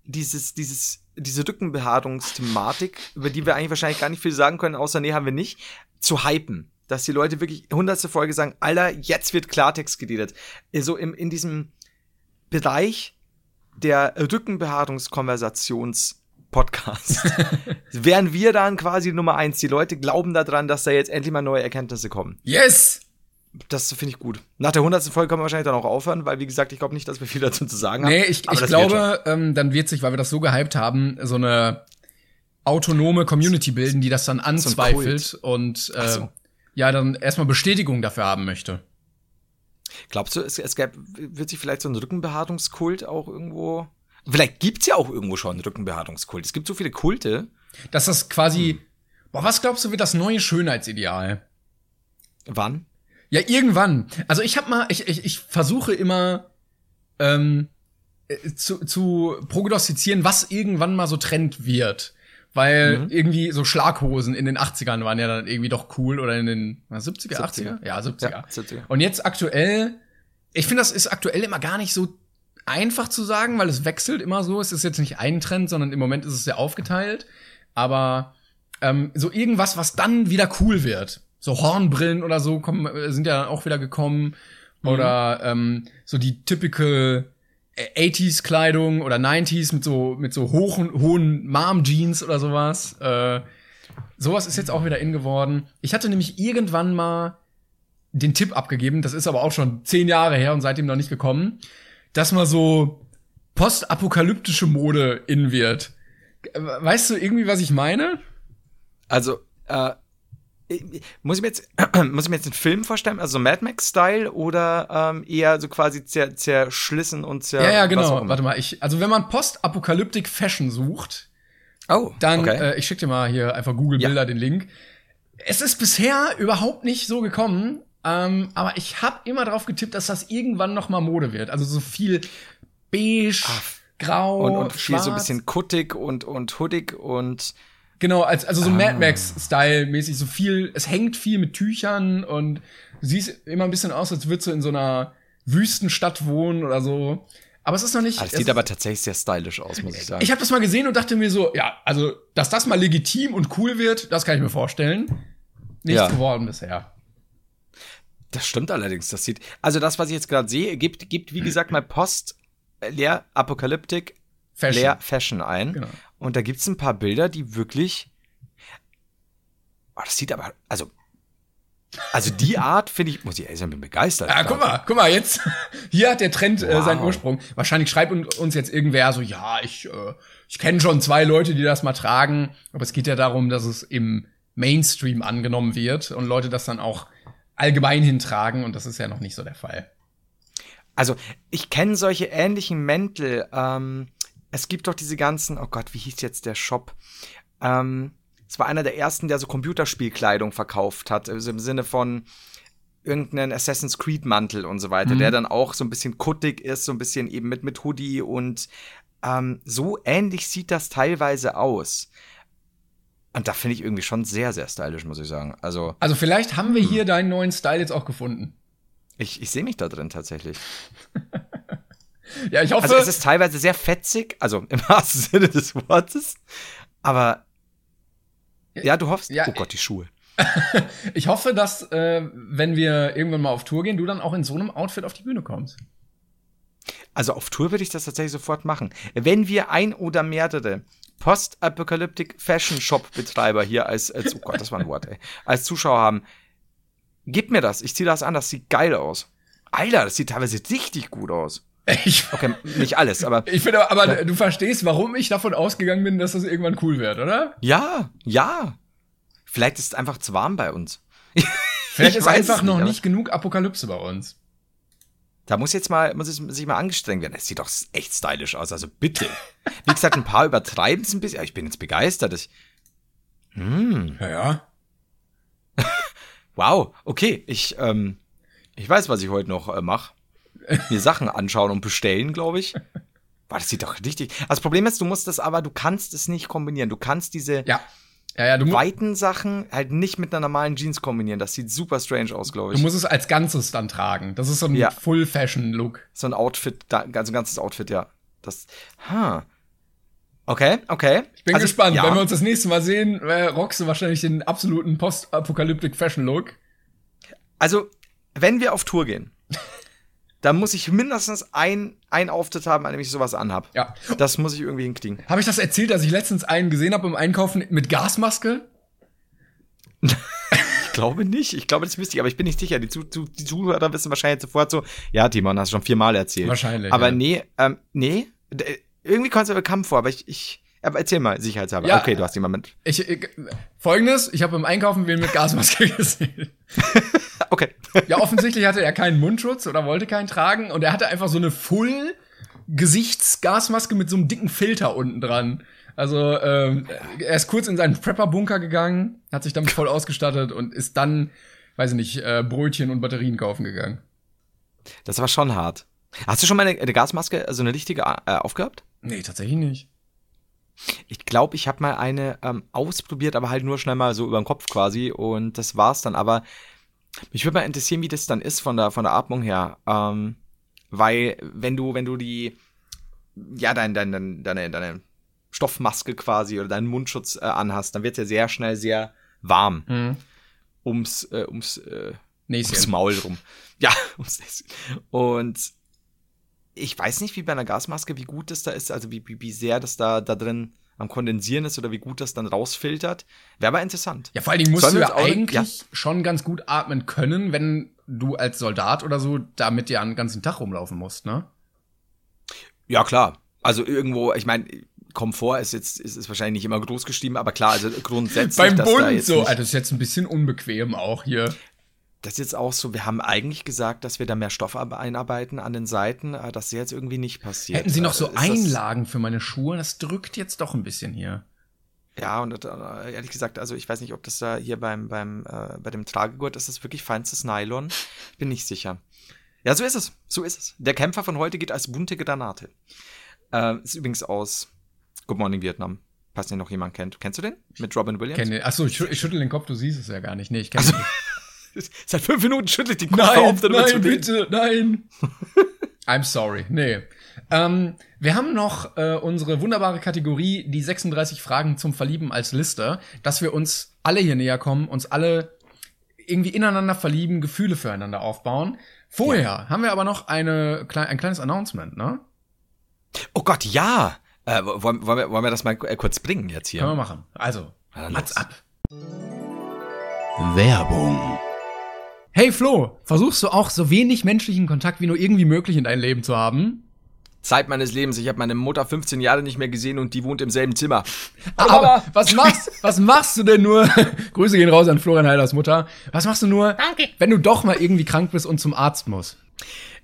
dieses, dieses, diese Rückenbehaarungsthematik, über die wir eigentlich wahrscheinlich gar nicht viel sagen können, außer nee, haben wir nicht, zu hypen. Dass die Leute wirklich hundertste Folge sagen, Alter, jetzt wird Klartext geredet. So im, in diesem Bereich der Rückenbehaarungskonversations- Podcast. Wären wir dann quasi Nummer eins. Die Leute glauben daran, dass da jetzt endlich mal neue Erkenntnisse kommen. Yes! Das finde ich gut. Nach der hundertsten Folge können wir wahrscheinlich dann auch aufhören, weil, wie gesagt, ich glaube nicht, dass wir viel dazu zu sagen haben. Nee, ich, ich glaube, ähm, dann wird sich, weil wir das so gehypt haben, so eine autonome Community bilden, die das dann anzweifelt so und äh, so. ja, dann erstmal Bestätigung dafür haben möchte. Glaubst du, es, es gäbe, wird sich vielleicht so ein Rückenbehaarungskult auch irgendwo Vielleicht gibt's ja auch irgendwo schon einen Rückenbehaarungskult. Es gibt so viele Kulte. Dass das quasi. Hm. Boah, was glaubst du, wird das neue Schönheitsideal? Wann? Ja, irgendwann. Also ich hab mal, ich, ich, ich versuche immer ähm, äh, zu, zu prognostizieren, was irgendwann mal so Trend wird. Weil mhm. irgendwie so Schlaghosen in den 80ern waren ja dann irgendwie doch cool oder in den 70er, 70er. 80er? Ja, 70er. Ja, 70er. Und jetzt aktuell, ich finde, das ist aktuell immer gar nicht so einfach zu sagen, weil es wechselt immer so. Es ist jetzt nicht ein Trend, sondern im Moment ist es sehr aufgeteilt. Aber ähm, so irgendwas, was dann wieder cool wird. So Hornbrillen oder so kommen, äh, sind ja dann auch wieder gekommen. Mhm. Oder ähm, so die typical 80s Kleidung oder 90s mit so mit so hohen hohen Mom Jeans oder sowas. Äh, sowas ist jetzt auch wieder in geworden. Ich hatte nämlich irgendwann mal den Tipp abgegeben, das ist aber auch schon zehn Jahre her und seitdem noch nicht gekommen dass mal so postapokalyptische Mode in wird. Weißt du irgendwie, was ich meine? Also, äh, muss ich mir jetzt, muss ich mir jetzt einen Film vorstellen, also Mad Max-Style oder ähm, eher so quasi zer, zerschlissen und zer. Ja, ja, genau. Warte mal, ich, also wenn man Postapokalyptik Fashion sucht, oh, dann, okay. äh, ich schick dir mal hier einfach Google Bilder ja. den Link. Es ist bisher überhaupt nicht so gekommen, ähm, aber ich habe immer darauf getippt, dass das irgendwann noch mal Mode wird. Also so viel beige, Ach, grau, und, und viel so ein bisschen kuttig und und hoodie und genau, als, also so ah. Mad Max Style mäßig so viel. Es hängt viel mit Tüchern und du siehst immer ein bisschen aus, als würdest du in so einer Wüstenstadt wohnen oder so. Aber es ist noch nicht. Ah, das es sieht aber tatsächlich sehr stylisch aus, muss ich sagen. Ich habe das mal gesehen und dachte mir so, ja, also, dass das mal legitim und cool wird, das kann ich mir vorstellen. Nichts Ja. geworden bisher. Das stimmt allerdings. Das sieht, also das, was ich jetzt gerade sehe, gibt, gibt, wie gesagt, mal Post, äh, leer, Apokalyptik, Fashion. leer, Fashion ein. Genau. Und da gibt's ein paar Bilder, die wirklich, oh, das sieht aber, also, also die Art finde ich, muss ich ehrlich sagen, bin begeistert. Ja, guck mal, guck mal, jetzt, hier hat der Trend äh, Wow. seinen Ursprung. Wahrscheinlich schreibt un- uns jetzt irgendwer so, ja, ich, äh, ich kenne schon zwei Leute, die das mal tragen, aber es geht ja darum, dass es im Mainstream angenommen wird und Leute das dann auch allgemein hintragen und das ist ja noch nicht so der Fall. Also, ich kenne solche ähnlichen Mäntel. Ähm, es gibt doch diese ganzen, oh Gott, wie hieß jetzt der Shop? Ähm, es war einer der ersten, der so Computerspielkleidung verkauft hat, also im Sinne von irgendeinen Assassin's Creed Mantel und so weiter, Mhm. der dann auch so ein bisschen kuttig ist, so ein bisschen eben mit, mit Hoodie und ähm, so ähnlich sieht das teilweise aus. Und da finde ich irgendwie schon sehr, sehr stylisch, muss ich sagen. Also, Also vielleicht haben wir hier deinen neuen Style jetzt auch gefunden. ich, ich sehe mich da drin tatsächlich. Ja, ich hoffe, Also es ist teilweise sehr fetzig, also im wahrsten Sinne des Wortes. Aber ja, du hoffst. Ja, oh Gott, die Schuhe. ich hoffe, dass äh, wenn wir irgendwann mal auf Tour gehen, du dann auch in so einem Outfit auf die Bühne kommst. Also auf Tour würde ich das tatsächlich sofort machen. Wenn wir ein oder mehrere Post-Apocalyptic Fashion Shop Betreiber hier als, als oh Gott, das war ein Wort, ey, als Zuschauer haben, gib mir das. Ich ziehe das an, das sieht geil aus. Alter, das sieht teilweise richtig gut aus. Ich, Okay, nicht alles, aber ich finde aber, aber du verstehst, warum ich davon ausgegangen bin, dass das irgendwann cool wird, oder? ja, ja. Vielleicht ist es einfach zu warm bei uns. Vielleicht Ich ist einfach es noch nicht genug Apokalypse bei uns. Da muss jetzt mal, muss es sich mal angestrengt werden. Es sieht doch echt stylisch aus, also bitte. Wie gesagt, ein paar übertreiben es ein bisschen. Ich bin jetzt begeistert. Ich, hm, Ja, ja. wow, okay, ich, ähm, ich weiß, was ich heute noch äh, mache. Mir Sachen anschauen und bestellen, glaube ich. Boah, das sieht doch richtig. Also das Problem ist, du musst das aber, du kannst es nicht kombinieren. Du kannst diese Ja. Ja, ja, du, weiten Sachen halt nicht mit einer normalen Jeans kombinieren. Das sieht super strange aus, glaube du ich. musst es als Ganzes dann tragen. Das ist so ein Ja. Full-Fashion-Look. So ein Outfit, also ein ganzes Outfit, ja. Das, ha. Okay, okay. Ich bin Also, gespannt. ja. Wenn wir uns das nächste Mal sehen, äh, rockst du wahrscheinlich den absoluten Post-Apokalyptic-Fashion-Look. Also, wenn wir auf Tour gehen, dann muss ich mindestens ein, ein Auftritt haben, an dem ich sowas anhab. Ja. Das muss ich irgendwie hinkriegen. Habe ich das erzählt, dass ich letztens einen gesehen habe im Einkaufen mit Gasmaske? Ich glaube nicht. Ich glaube, das müsste ich, aber ich bin nicht sicher. Die, die Zuhörer wissen wahrscheinlich sofort so, ja, Timon, hast du schon viermal erzählt. Wahrscheinlich, Aber ja. nee, ähm, nee. Irgendwie kommt es mir bekannt vor, aber ich, ich, aber erzähl mal, sicherheitshalber. Ja. okay, du hast jemanden mit. Ich, ich, Folgendes, ich habe im Einkaufen wen mit Gasmaske gesehen. Okay. Ja, offensichtlich hatte er keinen Mundschutz oder wollte keinen tragen und er hatte einfach so eine Full Gesichtsgasmaske mit so einem dicken Filter unten dran. Also ähm, er ist kurz in seinen Prepper-Bunker gegangen, hat sich damit voll ausgestattet und ist dann, weiß ich nicht, äh, Brötchen und Batterien kaufen gegangen. Das war schon hart. Hast du schon mal eine, eine Gasmaske, also eine richtige, äh, aufgehabt? Nee, tatsächlich nicht. Ich glaube, ich habe mal eine ähm, ausprobiert, aber halt nur schnell mal so über den Kopf quasi und das war's dann. Aber mich würde mal interessieren, wie das dann ist von der von der Atmung her, ähm, weil wenn du wenn du die ja dein, dein, dein, deine deine Stoffmaske quasi oder deinen Mundschutz äh, anhast, dann wird's ja sehr schnell sehr warm Hm. ums äh, ums äh, ums. Maul rum. Ja, ums Näschen. Und ich weiß nicht, wie bei einer Gasmaske, wie gut das da ist, also wie, wie, wie sehr das da, da drin am Kondensieren ist oder wie gut das dann rausfiltert. Wäre aber interessant. Ja, vor allen Dingen musst Sollen du ja eigentlich schon ganz gut atmen können, wenn du als Soldat oder so damit ja den ganzen Tag rumlaufen musst, ne? Ja, klar. Also irgendwo, ich meine, Komfort ist jetzt ist, ist wahrscheinlich nicht immer groß geschrieben, aber klar, also grundsätzlich. Beim Bund jetzt so. Also das ist jetzt ein bisschen unbequem auch hier. Das ist jetzt auch so, wir haben eigentlich gesagt, dass wir da mehr Stoff einarbeiten an den Seiten, aber das ist jetzt irgendwie nicht passiert. Hätten sie noch so Äh, ist Einlagen für meine Schuhe? Das drückt jetzt doch ein bisschen hier. Ja, und äh, ehrlich gesagt, also ich weiß nicht, ob das da hier beim, beim, äh, bei dem Tragegurt ist, das wirklich feinstes Nylon. Bin nicht sicher. Ja, so ist es. So ist es. Der Kämpfer von heute geht als bunte Granate. Äh, ist übrigens aus Good Morning Vietnam. Falls den noch jemand kennt. Kennst du den? Mit Robin Williams? Kenne, achso, ich, schü- ich schüttel den Kopf, du siehst es ja gar nicht. Nee, ich kenne Seit fünf Minuten schüttelt die Kopf Nein, auf, nein, bitte, nein. I'm sorry. Nee. Ähm, wir haben noch äh, unsere wunderbare Kategorie, die 36 Fragen zum Verlieben als Liste, dass wir uns alle hier näher kommen, uns alle irgendwie ineinander verlieben, Gefühle füreinander aufbauen. Vorher ja. haben wir aber noch eine, ein kleines Announcement, ne? Oh Gott, ja! Äh, wollen, wollen, wir, wollen wir das mal äh, kurz bringen jetzt hier? Können wir machen. Also, Mats ab. Werbung. Hey Flo, versuchst du auch so wenig menschlichen Kontakt wie nur irgendwie möglich in dein Leben zu haben? Zeit meines Lebens. Ich habe meine Mutter 15 Jahre nicht mehr gesehen und die wohnt im selben Zimmer. Aber, Aber was machst, was machst du denn nur? Grüße gehen raus an Florian Heiders Mutter. Was machst du nur, Danke. wenn du doch mal irgendwie krank bist und zum Arzt musst?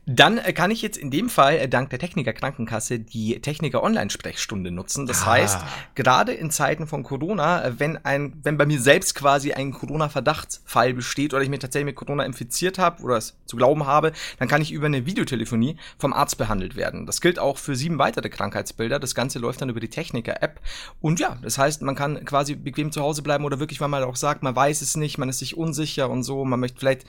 Dann äh, kann ich jetzt in dem Fall äh, dank der Techniker Krankenkasse die Techniker Online-Sprechstunde nutzen. Das ah. heißt, gerade in Zeiten von Corona, äh, wenn ein, wenn bei mir selbst quasi ein Corona-Verdachtsfall besteht oder ich mir tatsächlich mit Corona infiziert habe oder es zu glauben habe, dann kann ich über eine Videotelefonie vom Arzt behandelt werden. Das gilt auch für sieben weitere Krankheitsbilder. Das Ganze läuft dann über die Techniker-App. Und ja, das heißt, man kann quasi bequem zu Hause bleiben oder wirklich, weil man auch sagt, man weiß es nicht, man ist sich unsicher und so, man möchte vielleicht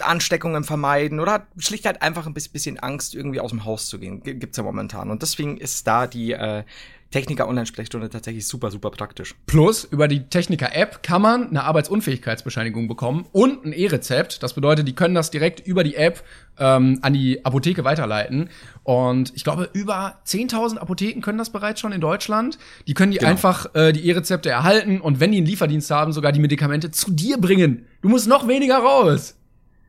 Ansteckungen vermeiden oder hat schlicht halt einfach ein bisschen Angst, irgendwie aus dem Haus zu gehen. Gibt's ja momentan. Und deswegen ist da die äh, Techniker Online-Sprechstunde tatsächlich super, super praktisch. Plus, über die Techniker-App kann man eine Arbeitsunfähigkeitsbescheinigung bekommen und ein E-Rezept. Das bedeutet, die können das direkt über die App ähm, an die Apotheke weiterleiten. Und ich glaube, über 10.000 Apotheken können das bereits schon in Deutschland. Die können die genau. einfach äh, die E-Rezepte erhalten und wenn die einen Lieferdienst haben, sogar die Medikamente zu dir bringen. Du musst noch weniger raus.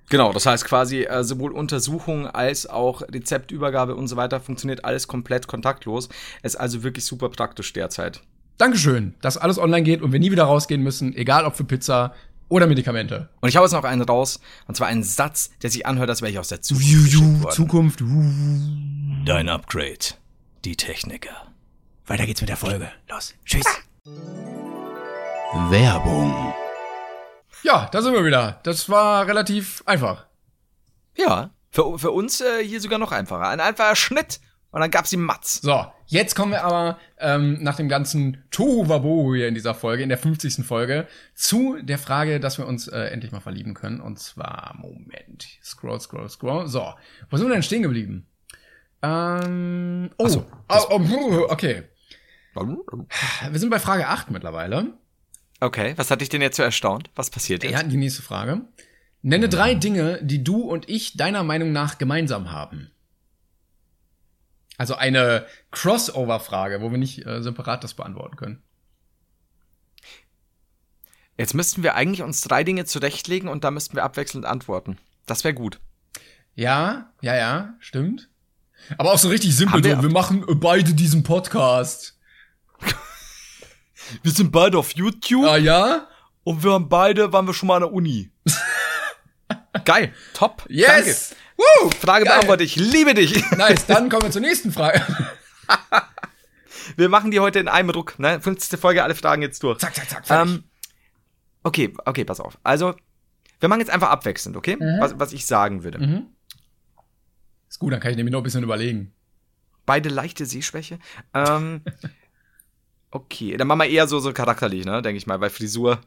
Genau, das heißt quasi äh, sowohl Untersuchung als auch Rezeptübergabe und so weiter funktioniert alles komplett kontaktlos. Ist also wirklich super praktisch derzeit. Dankeschön, dass alles online geht und wir nie wieder rausgehen müssen, egal ob für Pizza oder Medikamente. Und ich hau jetzt noch einen raus, und zwar einen Satz, der sich anhört, als wäre ich aus der Zukunft. Zukunft. Dein Upgrade. Die Techniker. Weiter geht's mit der Folge. Los. Tschüss. Werbung. Ja, da sind wir wieder. Das war relativ einfach. Ja, für, für uns äh, hier sogar noch einfacher. Ein einfacher Schnitt und dann gab's die Matz. So, jetzt kommen wir aber ähm, nach dem ganzen Tohuwabohu hier in dieser Folge, in der 50. Folge, zu der Frage, dass wir uns äh, endlich mal verlieben können. Und zwar, Moment, scroll, scroll, scroll. So, wo sind wir denn stehen geblieben? Ähm, oh, so, oh, oh, okay. Wir sind bei Frage 8 mittlerweile. Okay, was hat dich denn jetzt so erstaunt? Was passiert jetzt? Ja, die nächste Frage. Nenne hm. drei Dinge, die du und ich deiner Meinung nach gemeinsam haben. Also eine Crossover-Frage, wo wir nicht äh, separat das beantworten können. Jetzt müssten wir eigentlich uns drei Dinge zurechtlegen und da müssten wir abwechselnd antworten. Das wäre gut. Ja, ja, ja, stimmt. Aber auch so richtig simpel. Wir, so, wir machen beide diesen Podcast. Wir sind beide auf YouTube. Ah ja? Und wir haben beide, waren wir schon mal an der Uni. Geil. Top. Yes. Danke. Woo, Frage beantwortet. Ich liebe dich. Nice. Dann kommen wir zur nächsten Frage. wir machen die heute in einem Ruck. Ne? 50. Folge, alle Fragen jetzt durch. Zack, zack, zack. Ähm, okay, okay, pass auf. Also, wir machen jetzt einfach abwechselnd, okay? Mhm. Was, was ich sagen würde. Mhm. Ist gut, dann kann ich nämlich noch ein bisschen überlegen. Beide leichte Sehschwäche. Ähm, Okay, dann machen wir eher so, so charakterlich, ne, denke ich mal, bei Frisur.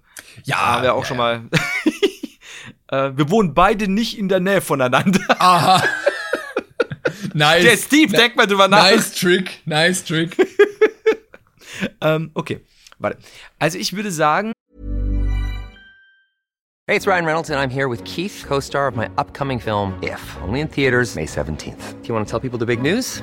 Ja. Haben wir auch ja, schon ja. mal. äh, wir wohnen beide nicht in der Nähe voneinander. Aha. nice. Der Steve, denk mal drüber nach. Nice Trick, nice Trick. ähm, okay, warte. Also ich würde sagen. Hey, it's Ryan Reynolds and I'm here with Keith, co-star of my upcoming film If, only in theaters May 17th. Do you want to tell people the big news?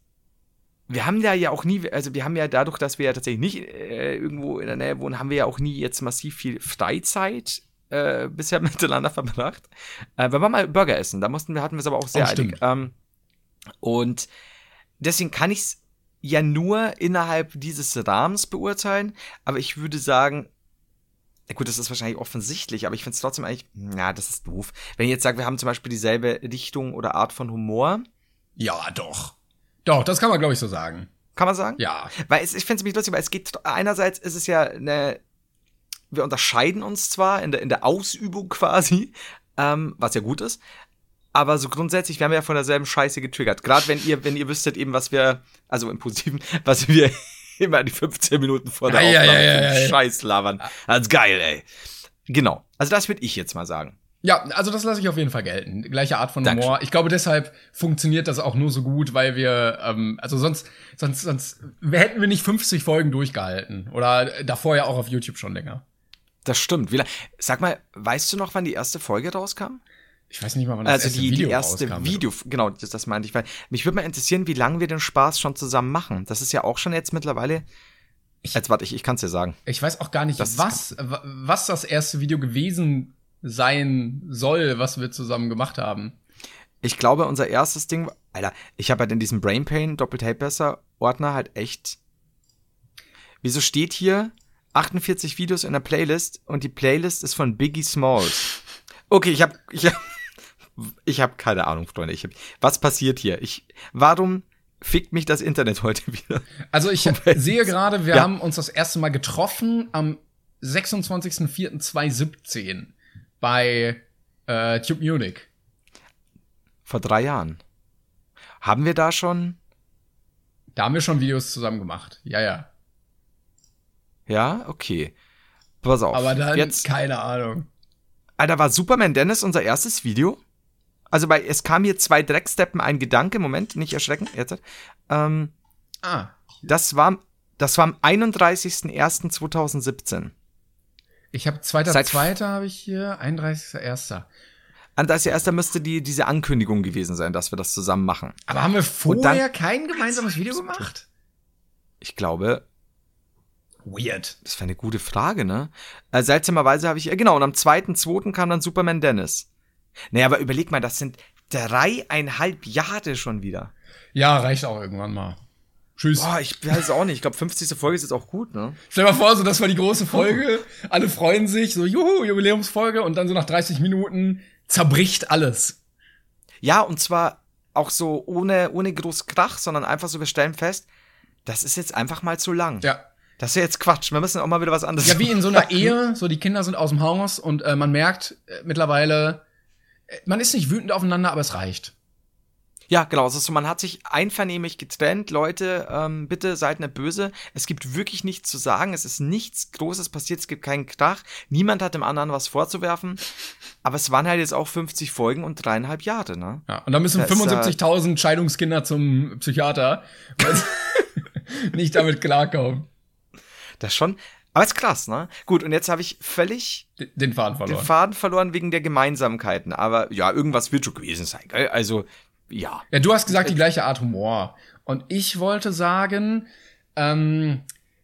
wir haben da ja auch nie, also wir haben ja dadurch, dass wir ja tatsächlich nicht äh, irgendwo in der Nähe wohnen, haben wir ja auch nie jetzt massiv viel Freizeit äh, bisher miteinander verbracht. Äh, wir waren mal Burger essen, da mussten wir, hatten wir es aber auch sehr oh, eilig. Ähm, und deswegen kann ich es ja nur innerhalb dieses Rahmens beurteilen, aber ich würde sagen, ja gut, das ist wahrscheinlich offensichtlich, aber ich finde es trotzdem eigentlich, na, das ist doof. Wenn ich jetzt sage, wir haben zum Beispiel dieselbe Richtung oder Art von Humor. Ja, doch. Doch, das kann man, glaube ich, so sagen. Kann man sagen? Ja. Weil es, ich finde es mich lustig, weil es geht, einerseits ist es ja eine, wir unterscheiden uns zwar in der, in der Ausübung quasi, ähm, was ja gut ist, aber so grundsätzlich wir ja von derselben Scheiße getriggert. Gerade wenn ihr, wenn ihr wüsstet eben, was wir, also im Positiven, was wir immer die 15 Minuten vor der Ja, Aufnahme ja, ja, ja. Scheiß labern. Das ist geil, ey. Genau. Also das würde ich jetzt mal sagen. Ja, also das lasse ich auf jeden Fall gelten. Gleiche Art von Dankeschön. Humor. Ich glaube, deshalb funktioniert das auch nur so gut, weil wir, ähm, also sonst, sonst, sonst hätten wir nicht 50 Folgen durchgehalten. Oder davor ja auch auf YouTube schon länger. Das stimmt. Sag mal, weißt du noch, wann die erste Folge rauskam? Ich weiß nicht mal, wann das Also erste die, Video die erste rauskam. Video, genau, das, das meinte ich. Weil mich würde mal interessieren, wie lange wir den Spaß schon zusammen machen. Das ist ja auch schon jetzt mittlerweile. jetzt warte, ich, ich kann es dir sagen. Ich weiß auch gar nicht, Das was, wa- was das erste Video gewesen sein soll, was wir zusammen gemacht haben. Ich glaube, unser erstes Ding, Alter, ich habe halt in diesem Brain Pain Doppeltape besser Ordner halt echt. Wieso steht hier 48 Videos in der Playlist und die Playlist ist von Biggie Smalls? Okay, ich habe ich hab, ich hab keine Ahnung, Freunde. Ich hab, was passiert hier? Ich, warum fickt mich das Internet heute wieder? Also ich sehe gerade, wir Ja. haben uns das erste Mal getroffen am 26.04.2017 bei äh, Tube Munich. Vor drei Jahren. Haben wir da schon? Da haben wir schon Videos zusammen gemacht. Ja, ja. Ja, okay. Pass auf. Aber dann, jetzt, keine Ahnung. Alter, war Superman Dennis unser erstes Video? Also, weil es kam hier zwei Drecksteppen, ein Gedanke, Moment, nicht erschrecken, jetzt. Ähm, Ah, das war, das war am 31.01.2017. ich habe zweiter, Seit- zweiter habe ich hier, 31.01. An das erste müsste die, diese Ankündigung gewesen sein, dass wir das zusammen machen. Aber haben wir dann- vorher kein gemeinsames Video gemacht? Ich glaube, Weird. das wäre eine gute Frage, ne? Äh, seltsamerweise habe ich, äh, genau, und am 2.2. kam dann Superman Dennis. Naja, aber überleg mal, das sind dreieinhalb Jahre schon wieder. Ja, reicht auch irgendwann mal. Tschüss. Boah, ich weiß es auch nicht. Ich glaube, 50. Folge ist jetzt auch gut, ne? Stell dir mal vor, so das war die große Folge. Alle freuen sich, so juhu, Jubiläumsfolge und dann so nach 30 Minuten zerbricht alles. Ja, und zwar auch so ohne, ohne groß Krach, sondern einfach so, wir stellen fest, das ist jetzt einfach mal zu lang. Ja. Das ist ja jetzt Quatsch. Wir müssen auch mal wieder was anderes Ja, wie in so einer Ehe, so die Kinder sind aus dem Haus und äh, man merkt äh, mittlerweile, äh, man ist nicht wütend aufeinander, aber es reicht. Ja, genau. Es ist so, man hat sich einvernehmlich getrennt. Leute, ähm, bitte seid nicht böse. Es gibt wirklich nichts zu sagen. Es ist nichts Großes passiert. Es gibt keinen Krach. Niemand hat dem anderen was vorzuwerfen. Aber es waren halt jetzt auch 50 Folgen und dreieinhalb Jahre, ne? Ja, und dann müssen Das ist, äh, 75.000 Scheidungskinder zum Psychiater, weil sie nicht damit klarkommen. Das schon. Aber ist krass, ne? Gut, und jetzt habe ich völlig Den- Den Faden den verloren. Faden verloren wegen der Gemeinsamkeiten. Aber ja, irgendwas wird schon gewesen sein, gell? Also, ja. Ja, du hast gesagt, die gleiche Art Humor. Und ich wollte sagen, ähm,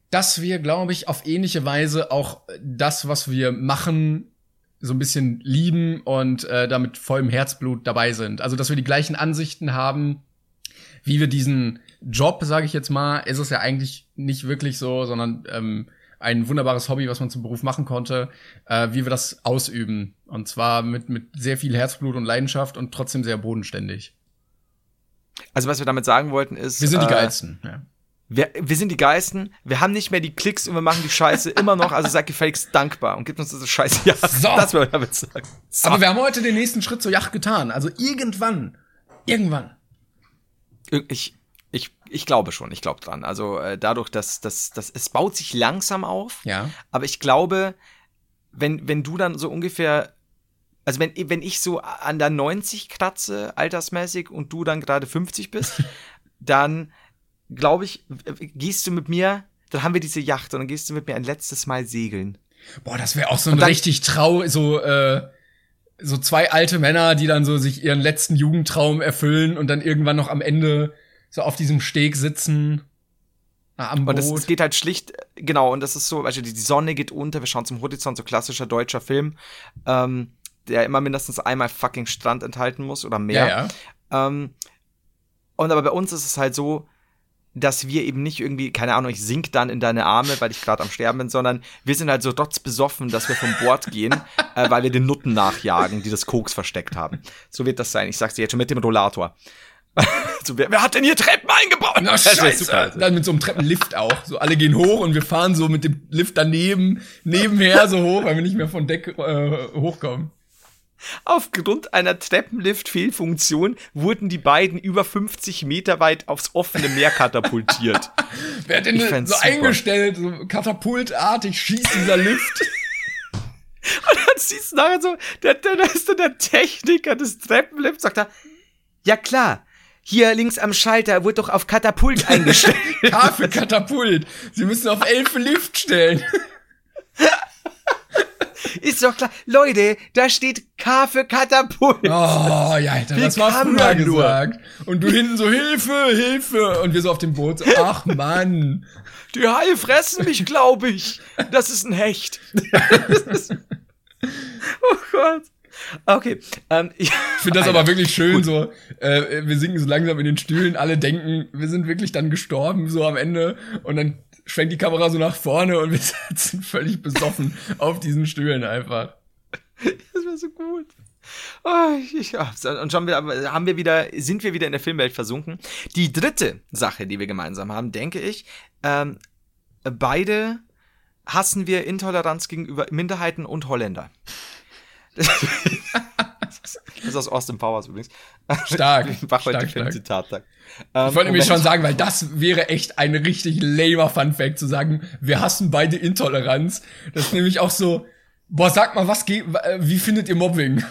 dass wir, glaube ich, auf ähnliche Weise auch das, was wir machen, so ein bisschen lieben und äh, damit vollem Herzblut dabei sind. Also, dass wir die gleichen Ansichten haben, wie wir diesen Job, sage ich jetzt mal, ist es ja eigentlich nicht wirklich so, sondern ähm, ein wunderbares Hobby, was man zum Beruf machen konnte, äh, wie wir das ausüben. Und zwar mit, mit sehr viel Herzblut und Leidenschaft und trotzdem sehr bodenständig. Also, was wir damit sagen wollten ist. Wir sind die äh, Geilsten. Ja. Wir, wir sind die Geisten, wir haben nicht mehr die Klicks und wir machen die Scheiße immer noch, also seid gefälligst dankbar und gebt uns diese Scheiße. Ja, So. das wollte ich damit sagen. So. Aber wir haben heute den nächsten Schritt zur Yacht getan. Also irgendwann, irgendwann. ich, ich, ich glaube schon, ich glaube dran. Also äh, dadurch, dass, dass, dass es baut sich langsam auf, Ja. aber ich glaube, wenn, wenn du dann so ungefähr, also wenn, wenn ich so an der 90 kratze, altersmäßig, und du dann gerade 50 bist, dann glaube ich, gehst du mit mir, dann haben wir diese Yacht und dann gehst du mit mir ein letztes Mal segeln. Boah, das wäre auch so ein dann- richtig trau, so, äh, so zwei alte Männer, die dann so sich ihren letzten Jugendtraum erfüllen und dann irgendwann noch am Ende so auf diesem Steg sitzen. Am Und es, Boot. geht halt schlicht, genau, und das ist so, also die, die Sonne geht unter, wir schauen zum Horizont, so klassischer deutscher Film, ähm, der immer mindestens einmal fucking Strand enthalten muss oder mehr. ja, ja. Ähm, und aber bei uns ist es halt so, dass wir eben nicht irgendwie, keine Ahnung, ich sink dann in deine Arme, weil ich gerade am Sterben bin, sondern wir sind halt so rotzbesoffen, dass wir vom Bord gehen, äh, weil wir den Nutten nachjagen, die das Koks versteckt haben. So wird das sein. Ich sag's dir jetzt schon mit dem Rollator. So, wer, wer hat denn hier Treppen eingebaut? Na, scheiße. super. Dann mit so einem Treppenlift auch. So alle gehen hoch und wir fahren so mit dem Lift daneben, nebenher so hoch, weil wir nicht mehr von Deck äh, hochkommen. Aufgrund einer Treppenlift-Fehlfunktion wurden die beiden über 50 Meter weit aufs offene Meer katapultiert. Wer hat denn so super. eingestellt, so katapultartig schießt dieser Lift? dann siehst du nachher so, der, der, da ist dann der Techniker des Treppenlifts, sagt er, ja klar, hier links am Schalter wurde doch auf Katapult eingestellt. K für Katapult. Sie müssen auf elf Lift stellen. Ist doch klar. Leute, da steht K für Katapult. Oh, ja, Alter, Wie das war früher nur? gesagt. Und du hinten so, Hilfe, Hilfe. Und wir so auf dem Boot so, ach Mann. Die Haie fressen mich, glaube ich. Das ist ein Hecht. oh Gott. Okay, ähm, ich Ich finde das aber wirklich schön, so, äh, wir sinken so langsam in den Stühlen, alle denken, wir sind wirklich dann gestorben, so am Ende. Und dann schwenkt die Kamera so nach vorne und wir sitzen völlig besoffen auf diesen Stühlen einfach. Das wäre so gut. Oh, ich, ich, und schon wieder, haben wir wieder, sind wir wieder in der Filmwelt versunken. Die dritte Sache, die wir gemeinsam haben, denke ich, ähm, beide hassen wir Intoleranz gegenüber Minderheiten und Holländer. Das ist aus Austin Powers übrigens. Stark, Mach stark, stark. Zitat sagen. Ich wollte nämlich schon sagen, weil das wäre echt ein richtig lamer Fun Fact zu sagen, wir hassen beide Intoleranz. Das ist nämlich auch so, boah, sag mal, was geht, wie findet ihr Mobbing?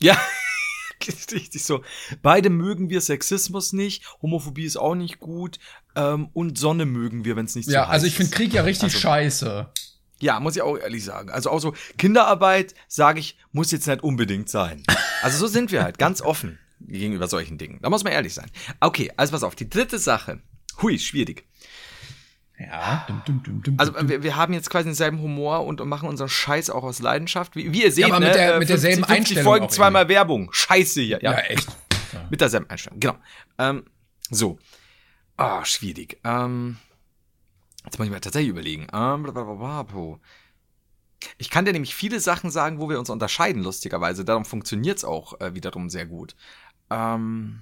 Ja, richtig so. Beide mögen wir Sexismus nicht, Homophobie ist auch nicht gut ähm, und Sonne mögen wir, wenn es nicht so Ja, heiß also ich ist. finde Krieg ja richtig Also- scheiße. Ja, muss ich auch ehrlich sagen. Also auch so Kinderarbeit, sage ich, muss jetzt nicht unbedingt sein. Also so sind wir halt, ganz offen gegenüber solchen Dingen. Da muss man ehrlich sein. Okay, also pass auf, die dritte Sache. Hui, schwierig. Ja, dum, dum, dum, dum, Also wir, wir haben jetzt quasi denselben Humor und machen unseren Scheiß auch aus Leidenschaft. Wie, wie ihr seht, Ja, aber mit ne, der- äh, mit derselben 50 Einstellung Folgen, auch zweimal Werbung. Scheiße hier. ja, Ja, echt. Mit derselben Einstellung, genau. Ähm, so. Ah, schwierig. Ähm, jetzt muss ich mir tatsächlich überlegen. Ähm, ich kann dir nämlich viele Sachen sagen, wo wir uns unterscheiden, lustigerweise. Darum funktioniert's auch äh, wiederum sehr gut. Ähm,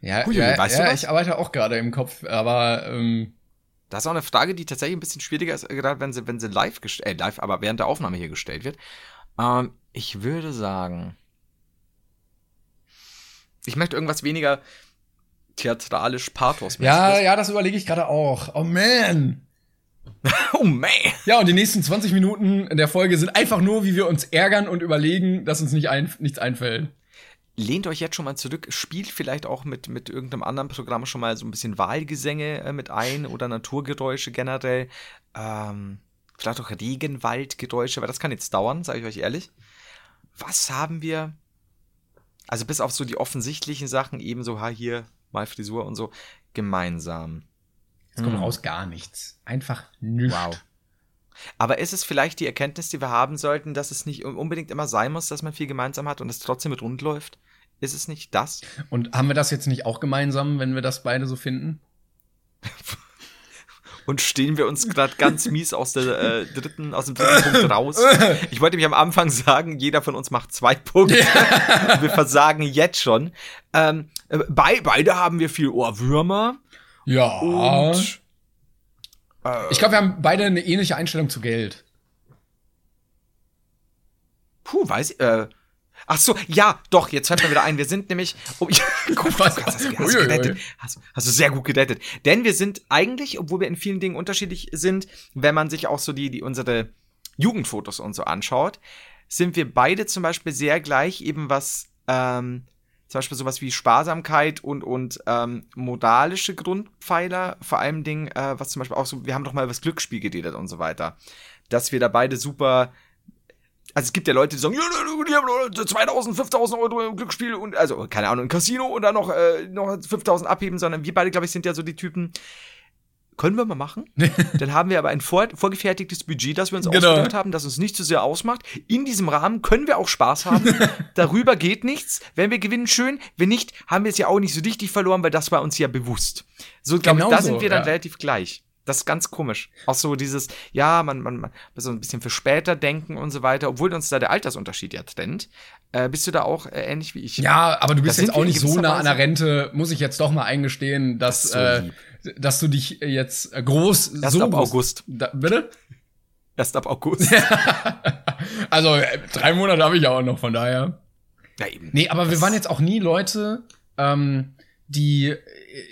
Ja, Hui, ja, weißt du ja was? ich arbeite auch gerade im Kopf, aber ähm, das ist auch eine Frage, die tatsächlich ein bisschen schwieriger ist, äh, gerade wenn sie, wenn sie live gestellt, äh, live, aber während der Aufnahme hier gestellt wird. Ähm, ich würde sagen, ich möchte irgendwas weniger theatralisch Pathos. ja, ja, das überlege ich gerade auch. Oh man. Oh man. Ja, und die nächsten 20 Minuten der Folge sind einfach nur, wie wir uns ärgern und überlegen, dass uns nicht ein, nichts einfällt. lehnt euch jetzt schon mal zurück, spielt vielleicht auch mit, mit irgendeinem anderen Programm schon mal so ein bisschen Wahlgesänge äh, mit ein oder Naturgeräusche generell. Ähm, vielleicht auch Regenwaldgeräusche, weil das kann jetzt dauern, sage ich euch ehrlich. Was haben wir? Also bis auf so die offensichtlichen Sachen, ebenso ha, hier mal Frisur und so, gemeinsam. Es kommt raus gar nichts. Einfach nichts. Wow. Aber ist es vielleicht die Erkenntnis, die wir haben sollten, dass es nicht unbedingt immer sein muss, dass man viel gemeinsam hat und es trotzdem mit rund läuft? Ist es nicht das? Und haben wir das jetzt nicht auch gemeinsam, wenn wir das beide so finden? Und stehen wir uns gerade ganz mies aus der äh, dritten, aus dem dritten Punkt raus. Ich wollte mich am Anfang sagen, jeder von uns macht zwei Punkte. Wir versagen jetzt schon. Ähm, äh, bei, beide haben wir viel Ohrwürmer. Ja. Und ich glaube, wir haben beide eine ähnliche Einstellung zu Geld. puh, weiß ich, äh, Ach so, ja, doch, jetzt fällt mir wieder ein. Wir sind nämlich. Oh, ja, gut, Was? hast, du- hast, du gerettet. Hast, hast du sehr gut gerettet. Denn wir sind eigentlich, obwohl wir in vielen Dingen unterschiedlich sind, wenn man sich auch so die, die unsere Jugendfotos und so anschaut, sind wir beide zum Beispiel sehr gleich, eben was ähm, zum Beispiel sowas wie Sparsamkeit und, und ähm, modalische Grundpfeiler, vor allem Dingen, äh, was zum Beispiel auch so, wir haben doch mal über das Glücksspiel geredet und so weiter. Dass wir da beide super also es gibt ja Leute, die sagen, ja, die haben nur 2000, 5000 Euro im Glücksspiel und, also, keine Ahnung, im Casino und dann noch, äh, noch 5000 abheben, sondern wir beide, glaube ich, sind ja so die Typen, können wir mal machen? dann haben wir aber ein vor, vorgefertigtes Budget, das wir uns Genau. ausgedacht haben, das uns nicht zu sehr ausmacht. In diesem Rahmen können wir auch Spaß haben. Darüber geht nichts. Wenn wir gewinnen, schön. Wenn nicht, haben wir es ja auch nicht so richtig verloren, weil das war uns ja bewusst. So, glaube Genau ich, da so, sind wir dann ja. relativ gleich. Das ist ganz komisch. Auch so dieses, ja, man, man, man so ein bisschen für später denken und so weiter, obwohl uns da der Altersunterschied ja trennt. Äh, bist du da auch äh, ähnlich wie ich? Ja, aber du bist Das jetzt auch nicht so nah an der Rente, muss ich jetzt doch mal eingestehen, dass, Das so äh. Dass du dich jetzt äh, groß Erst so ab August. Da, bitte? Erst ab August. Also äh, drei Monate habe ich ja auch noch, von daher. ja, eben. Nee, aber wir waren jetzt auch nie Leute, ähm, die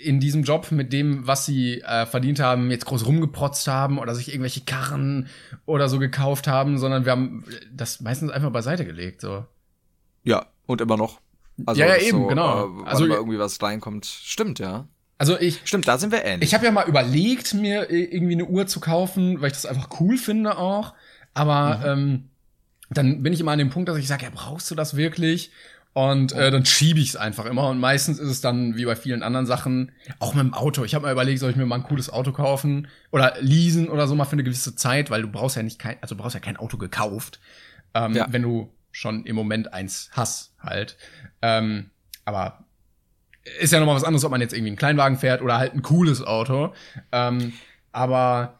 in diesem Job mit dem, was sie äh, verdient haben, jetzt groß rumgeprotzt haben oder sich irgendwelche Karren oder so gekauft haben, sondern wir haben das meistens einfach beiseite gelegt. So. Ja, und immer noch. Also, Ja, ja, das eben, genau. Äh, Also- also irgendwie was reinkommt. Stimmt, ja. Also ich, Stimmt, da sind wir ähnlich. ich habe ja mal überlegt, mir i- irgendwie eine Uhr zu kaufen, weil ich das einfach cool finde auch. Aber ähm, dann bin ich immer an dem Punkt, dass ich sage, ja, brauchst du das wirklich? Und äh, dann schiebe ich es einfach immer. Und meistens ist es dann, wie bei vielen anderen Sachen, auch mit dem Auto. Ich habe mal überlegt, soll ich mir mal ein cooles Auto kaufen oder leasen oder so mal für eine gewisse Zeit, weil du brauchst ja nicht kein, also du brauchst ja kein Auto gekauft, ähm, Ja. wenn du schon im Moment eins hast halt. Ähm, aber ist ja noch mal was anderes, ob man jetzt irgendwie einen Kleinwagen fährt oder halt ein cooles Auto. Ähm, aber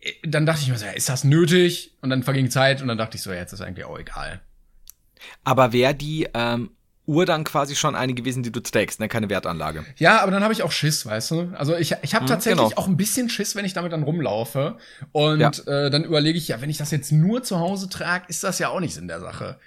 äh, dann dachte ich mir so, ja, ist das nötig? Und dann verging Zeit und dann dachte ich so, ja, jetzt ist eigentlich auch egal. Aber wäre die ähm, Uhr dann quasi schon eine gewesen, die du trägst, ne? Keine Wertanlage. Ja, aber dann habe ich auch Schiss, weißt du? Also ich, ich habe Mhm, tatsächlich genau. auch ein bisschen Schiss, wenn ich damit dann rumlaufe. Und Ja. äh, dann überlege ich, ja, wenn ich das jetzt nur zu Hause trage, ist das ja auch nicht Sinn der Sache.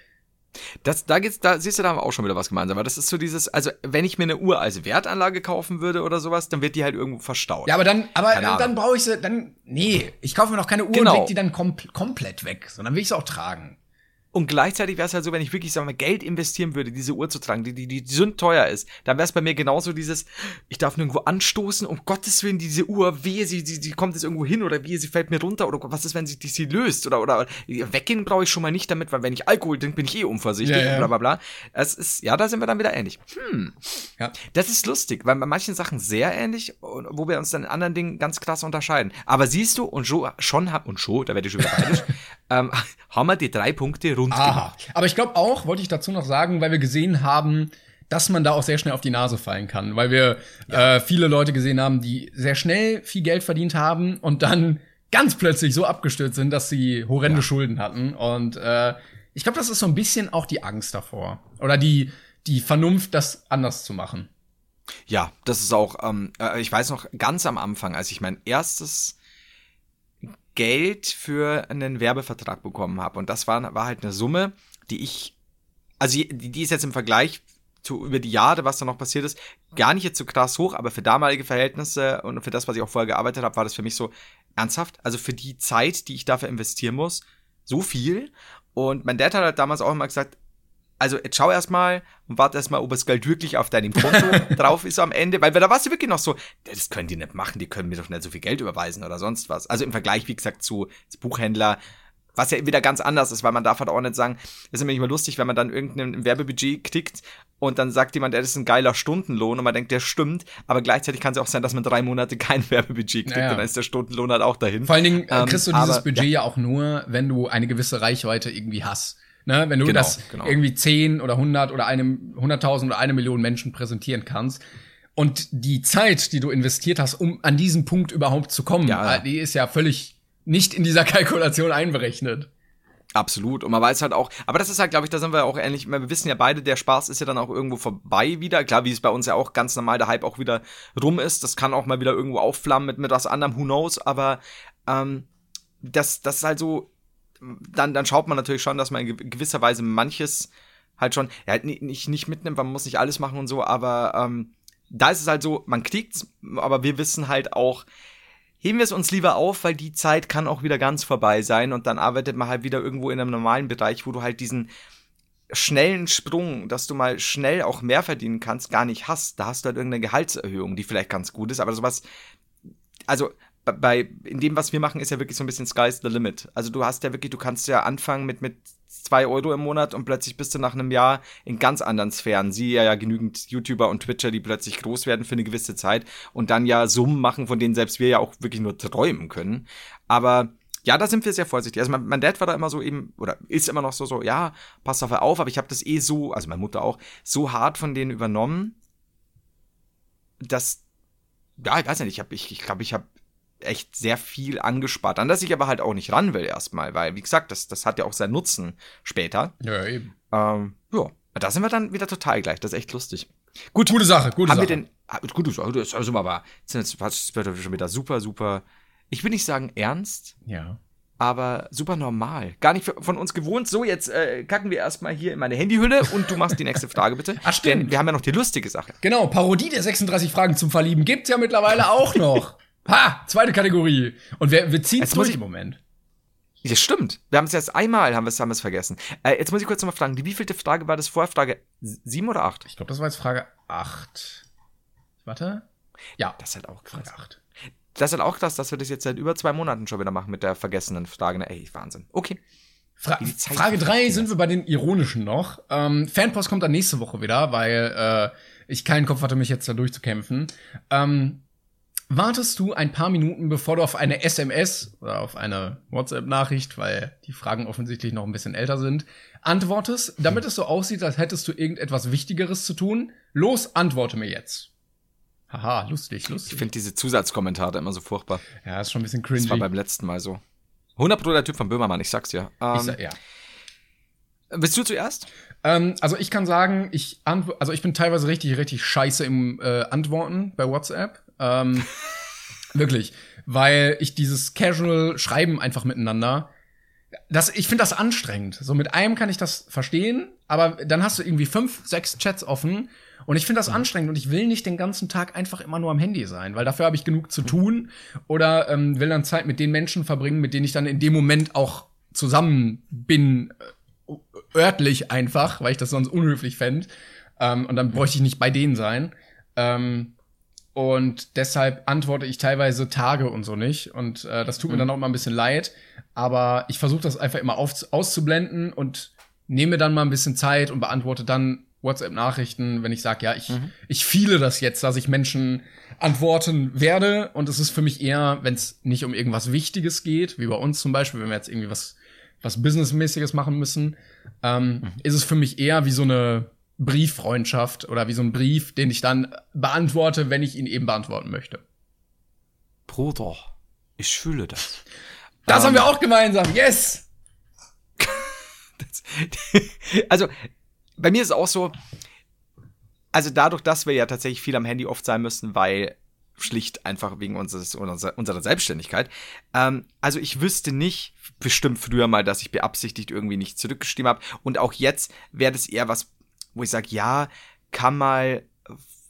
Das, da geht's, da siehst du, da haben wir auch schon wieder was gemeinsam. Aber das ist so dieses, also wenn ich mir eine Uhr als Wertanlage kaufen würde oder sowas, dann wird die halt irgendwo verstaut. Ja, aber dann, aber dann, dann brauche ich sie, dann, nee, ich kaufe mir noch keine Uhr Genau. und leg die dann kom komplett weg, sondern will ich sie auch tragen. Und gleichzeitig wäre es halt so, wenn ich wirklich, sagen wir mal, Geld investieren würde, diese Uhr zu tragen, die, die, die sündteuer ist, dann wäre es bei mir genauso dieses, ich darf nirgendwo anstoßen, um Gottes Willen, diese Uhr, wehe, sie, sie, sie kommt jetzt irgendwo hin oder wehe, sie fällt mir runter oder was ist, wenn sie, die, sie löst oder, oder, weggehen brauche ich schon mal nicht damit, weil wenn ich Alkohol trinke, bin ich eh unvorsichtig Ja, ja. und bla, bla, bla. Es ist, ja, da sind wir dann wieder ähnlich. Hm. Ja. Das ist lustig, weil bei manchen Sachen sehr ähnlich, und wo wir uns dann in anderen Dingen ganz krass unterscheiden. Aber siehst du, und schon, schon haben, und schon, da werde ich schon wieder ähm, haben wir die drei Punkte rund Aha. gemacht. Aber ich glaube auch, wollte ich dazu noch sagen, weil wir gesehen haben, dass man da auch sehr schnell auf die Nase fallen kann, weil wir äh, viele Leute gesehen haben, die sehr schnell viel Geld verdient haben und dann ganz plötzlich so abgestürzt sind, dass sie horrende Schulden hatten. Und äh, ich glaube, das ist so ein bisschen auch die Angst davor oder die die Vernunft, das anders zu machen. Ja, das ist auch, ähm, äh, ich weiß noch, ganz am Anfang, als ich mein erstes Geld für einen Werbevertrag bekommen habe. Und das war, war halt eine Summe, die ich, also die, die ist jetzt im Vergleich zu über die Jahre, was da noch passiert ist, gar nicht jetzt so krass hoch, aber für damalige Verhältnisse und für das, was ich auch vorher gearbeitet habe, war das für mich so ernsthaft. Also für die Zeit, die ich dafür investieren muss, so viel. Und mein Dad hat halt damals auch immer gesagt, also jetzt schau erstmal und warte erstmal, ob das Geld wirklich auf deinem Konto drauf ist am Ende, weil da warst du wirklich noch so, das können die nicht machen, die können mir doch nicht so viel Geld überweisen oder sonst was. Also im Vergleich, wie gesagt, zu Buchhändler, was ja wieder ganz anders ist, weil man darf halt auch nicht sagen, das ist nämlich immer lustig, wenn man dann irgendein Werbebudget klickt und dann sagt jemand, das ist ein geiler Stundenlohn und man denkt, der stimmt, aber gleichzeitig kann es auch sein, dass man drei Monate kein Werbebudget kriegt Naja. und dann ist der Stundenlohn halt auch dahin. Vor allen Dingen äh, Ähm, kriegst du dieses aber- Budget ja. auch nur, wenn du eine gewisse Reichweite irgendwie hast. Ne? Wenn du Genau, das genau. irgendwie 10 oder 100 oder einem 100.000 oder eine Million Menschen präsentieren kannst. Und die Zeit, die du investiert hast, um an diesen Punkt überhaupt zu kommen, Ja. die ist ja völlig nicht in dieser Kalkulation einberechnet. Absolut. Und man weiß halt auch, aber das ist halt, glaube ich, da sind wir auch ähnlich. Wir wissen ja beide, der Spaß ist ja dann auch irgendwo vorbei wieder. Klar, wie es bei uns ja auch ganz normal der Hype auch wieder rum ist. Das kann auch mal wieder irgendwo aufflammen mit, mit was anderem, who knows. Aber ähm, das, das ist halt so, dann, dann schaut man natürlich schon, dass man in gew- gewisser Weise manches halt schon, ja, ni- nicht, nicht mitnimmt, man muss nicht alles machen und so, aber ähm, da ist es halt so, man kriegt's, aber wir wissen halt auch, heben wir es uns lieber auf, weil die Zeit kann auch wieder ganz vorbei sein und dann arbeitet man halt wieder irgendwo in einem normalen Bereich, wo du halt diesen schnellen Sprung, dass du mal schnell auch mehr verdienen kannst, gar nicht hast. Da hast du halt irgendeine Gehaltserhöhung, die vielleicht ganz gut ist, aber sowas, also bei- in dem, was wir machen, ist ja wirklich so ein bisschen Sky's the limit. Also du hast ja wirklich, du kannst ja anfangen mit, mit zwei Euro im Monat und plötzlich bist du nach einem Jahr in ganz anderen Sphären. Siehe ja, ja genügend YouTuber und Twitcher, die plötzlich groß werden für eine gewisse Zeit und dann ja Summen machen, von denen selbst wir ja auch wirklich nur träumen können. Aber ja, da sind wir sehr vorsichtig. Also mein, mein Dad war da immer so eben, oder ist immer noch so, so, ja, pass auf auf, aber ich habe das eh so, also meine Mutter auch, so hart von denen übernommen, dass, ja, ich weiß nicht, ich habe, ich, ich glaube, ich habe echt sehr viel angespart. An das ich aber halt auch nicht ran will erstmal, weil, wie gesagt, das, das hat ja auch seinen Nutzen später. Ja, eben. Ähm, ja, da sind wir dann wieder total gleich. Das ist echt lustig. Gut, Gute Sache, gute haben Sache. wir denn, gute Sache, das ist also aber, das wird schon wieder super, super, ich will nicht sagen ernst, ja. aber super normal. Gar nicht von uns gewohnt. So, jetzt äh, kacken wir erstmal hier in meine Handyhülle und du machst die nächste Frage bitte. Ach, stimmt. Denn wir haben ja noch die lustige Sache. Genau, Parodie der 36 Fragen zum Verlieben gibt's ja mittlerweile auch noch. Ha, zweite Kategorie. Und wir, wir ziehen muss durch ich- im Moment. Das stimmt. Wir haben es jetzt einmal, haben wir es haben wir's vergessen. Äh, jetzt muss ich kurz nochmal fragen, die wievielte Frage war das vorher? Frage sieben oder acht? Ich glaube, das war jetzt Frage 8. Warte. Ja, Das ist halt auch krass. Frage 8. Das ist halt auch krass, dass wir das jetzt seit über zwei Monaten schon wieder machen mit der vergessenen Frage. Ey, Wahnsinn. Okay. Fra Frage verfliegt, 3 sind wir bei den ironischen noch. Ähm, Fanpost kommt dann nächste Woche wieder, weil äh, ich keinen Kopf hatte, mich jetzt da durchzukämpfen. Ähm, wartest du ein paar Minuten, bevor du auf eine SMS oder auf eine WhatsApp-Nachricht, weil die Fragen offensichtlich noch ein bisschen älter sind, antwortest, damit es so aussieht, als hättest du irgendetwas Wichtigeres zu tun? Los, antworte mir jetzt. Haha, lustig, Ich lustig. finde diese Zusatzkommentare immer so furchtbar. ja, ist schon ein bisschen Das war cringy. beim letzten Mal so. 100 Pro der Typ von Böhmermann, ich sag's dir. Ähm, Ich sag, ja. Willst du zuerst? Ähm, also ich kann sagen, ich also ich bin teilweise richtig, richtig scheiße im äh, Antworten bei WhatsApp. Ähm, wirklich. Weil ich dieses Casual Schreiben einfach miteinander. Das, ich finde das anstrengend. So mit einem kann ich das verstehen, aber dann hast du irgendwie fünf, sechs Chats offen und ich finde das anstrengend und ich will nicht den ganzen Tag einfach immer nur am Handy sein, weil dafür habe ich genug zu tun oder ähm, will dann Zeit mit den Menschen verbringen, mit denen ich dann in dem Moment auch zusammen bin, äh, örtlich einfach, weil ich das sonst unhöflich fände. Ähm, und dann bräuchte ich nicht bei denen sein. Ähm, und deshalb antworte ich teilweise Tage und so nicht. Und äh, das tut mir dann auch mal ein bisschen leid. Aber ich versuche das einfach immer auf, auszublenden und nehme dann mal ein bisschen Zeit und beantworte dann WhatsApp-Nachrichten, wenn ich sage, ja, ich, ich fiele das jetzt, dass ich Menschen antworten werde. Und es ist für mich eher, wenn es nicht um irgendwas Wichtiges geht, wie bei uns zum Beispiel, wenn wir jetzt irgendwie was, was Businessmäßiges machen müssen, ähm, ist es für mich eher wie so eine Brieffreundschaft oder wie so ein Brief, den ich dann beantworte, wenn ich ihn eben beantworten möchte. Bruder, ich fühle das. Das Ähm, haben wir auch gemeinsam. Yes! also, bei mir ist es auch so, also dadurch, dass wir ja tatsächlich viel am Handy oft sein müssen, weil schlicht einfach wegen unseres, unserer, unserer Selbstständigkeit. Ähm, also ich wüsste nicht, bestimmt früher mal, dass ich beabsichtigt irgendwie nicht zurückgeschrieben habe. Und auch jetzt wäre das eher was, wo ich sage, ja, kann mal,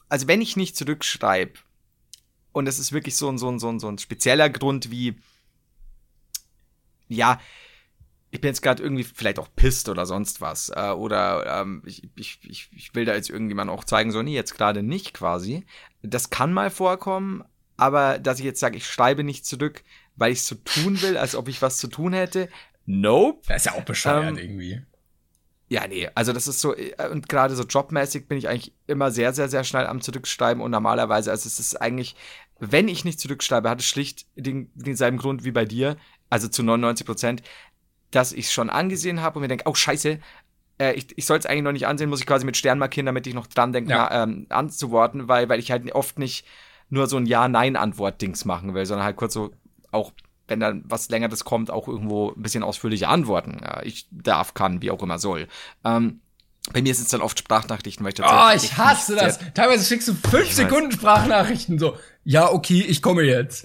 also wenn ich nicht zurückschreibe, und es ist wirklich so ein, so ein, so ein, so ein spezieller Grund wie, ja, ich bin jetzt gerade irgendwie vielleicht auch pisst oder sonst was. Äh, oder ähm, ich, ich, ich, ich will da jetzt irgendjemand auch zeigen, so, nee, jetzt gerade nicht quasi. Das kann mal vorkommen, aber dass ich jetzt sage, ich schreibe nicht zurück, weil ich so tun will, als ob ich was zu tun hätte, nope. Das ist ja auch bescheuert Ähm, irgendwie. Ja, nee, also das ist so, äh, und gerade so jobmäßig bin ich eigentlich immer sehr, sehr, sehr schnell am Zurückschreiben und normalerweise, also es ist eigentlich, wenn ich nicht zurückschreibe, hat es schlicht den, denselben Grund wie bei dir, also zu 99 Prozent, dass ich es schon angesehen habe und mir denke, oh scheiße, äh, ich, ich soll es eigentlich noch nicht ansehen, muss ich quasi mit Stern markieren, damit ich noch dran denke, Ja. na, ähm, anzuworten, weil, weil ich halt oft nicht nur so ein Ja-Nein-Antwort-Dings machen will, sondern halt kurz so auch wenn dann was längeres kommt, auch irgendwo ein bisschen ausführlicher antworten. Ja, ich darf, kann, wie auch immer soll. Ähm, bei mir sind es dann oft Sprachnachrichten, weil ich Oh, tatsächlich ich hasse das. sehr- Teilweise schickst du fünf Sekunden Sprachnachrichten so. Ja, okay, ich komme jetzt.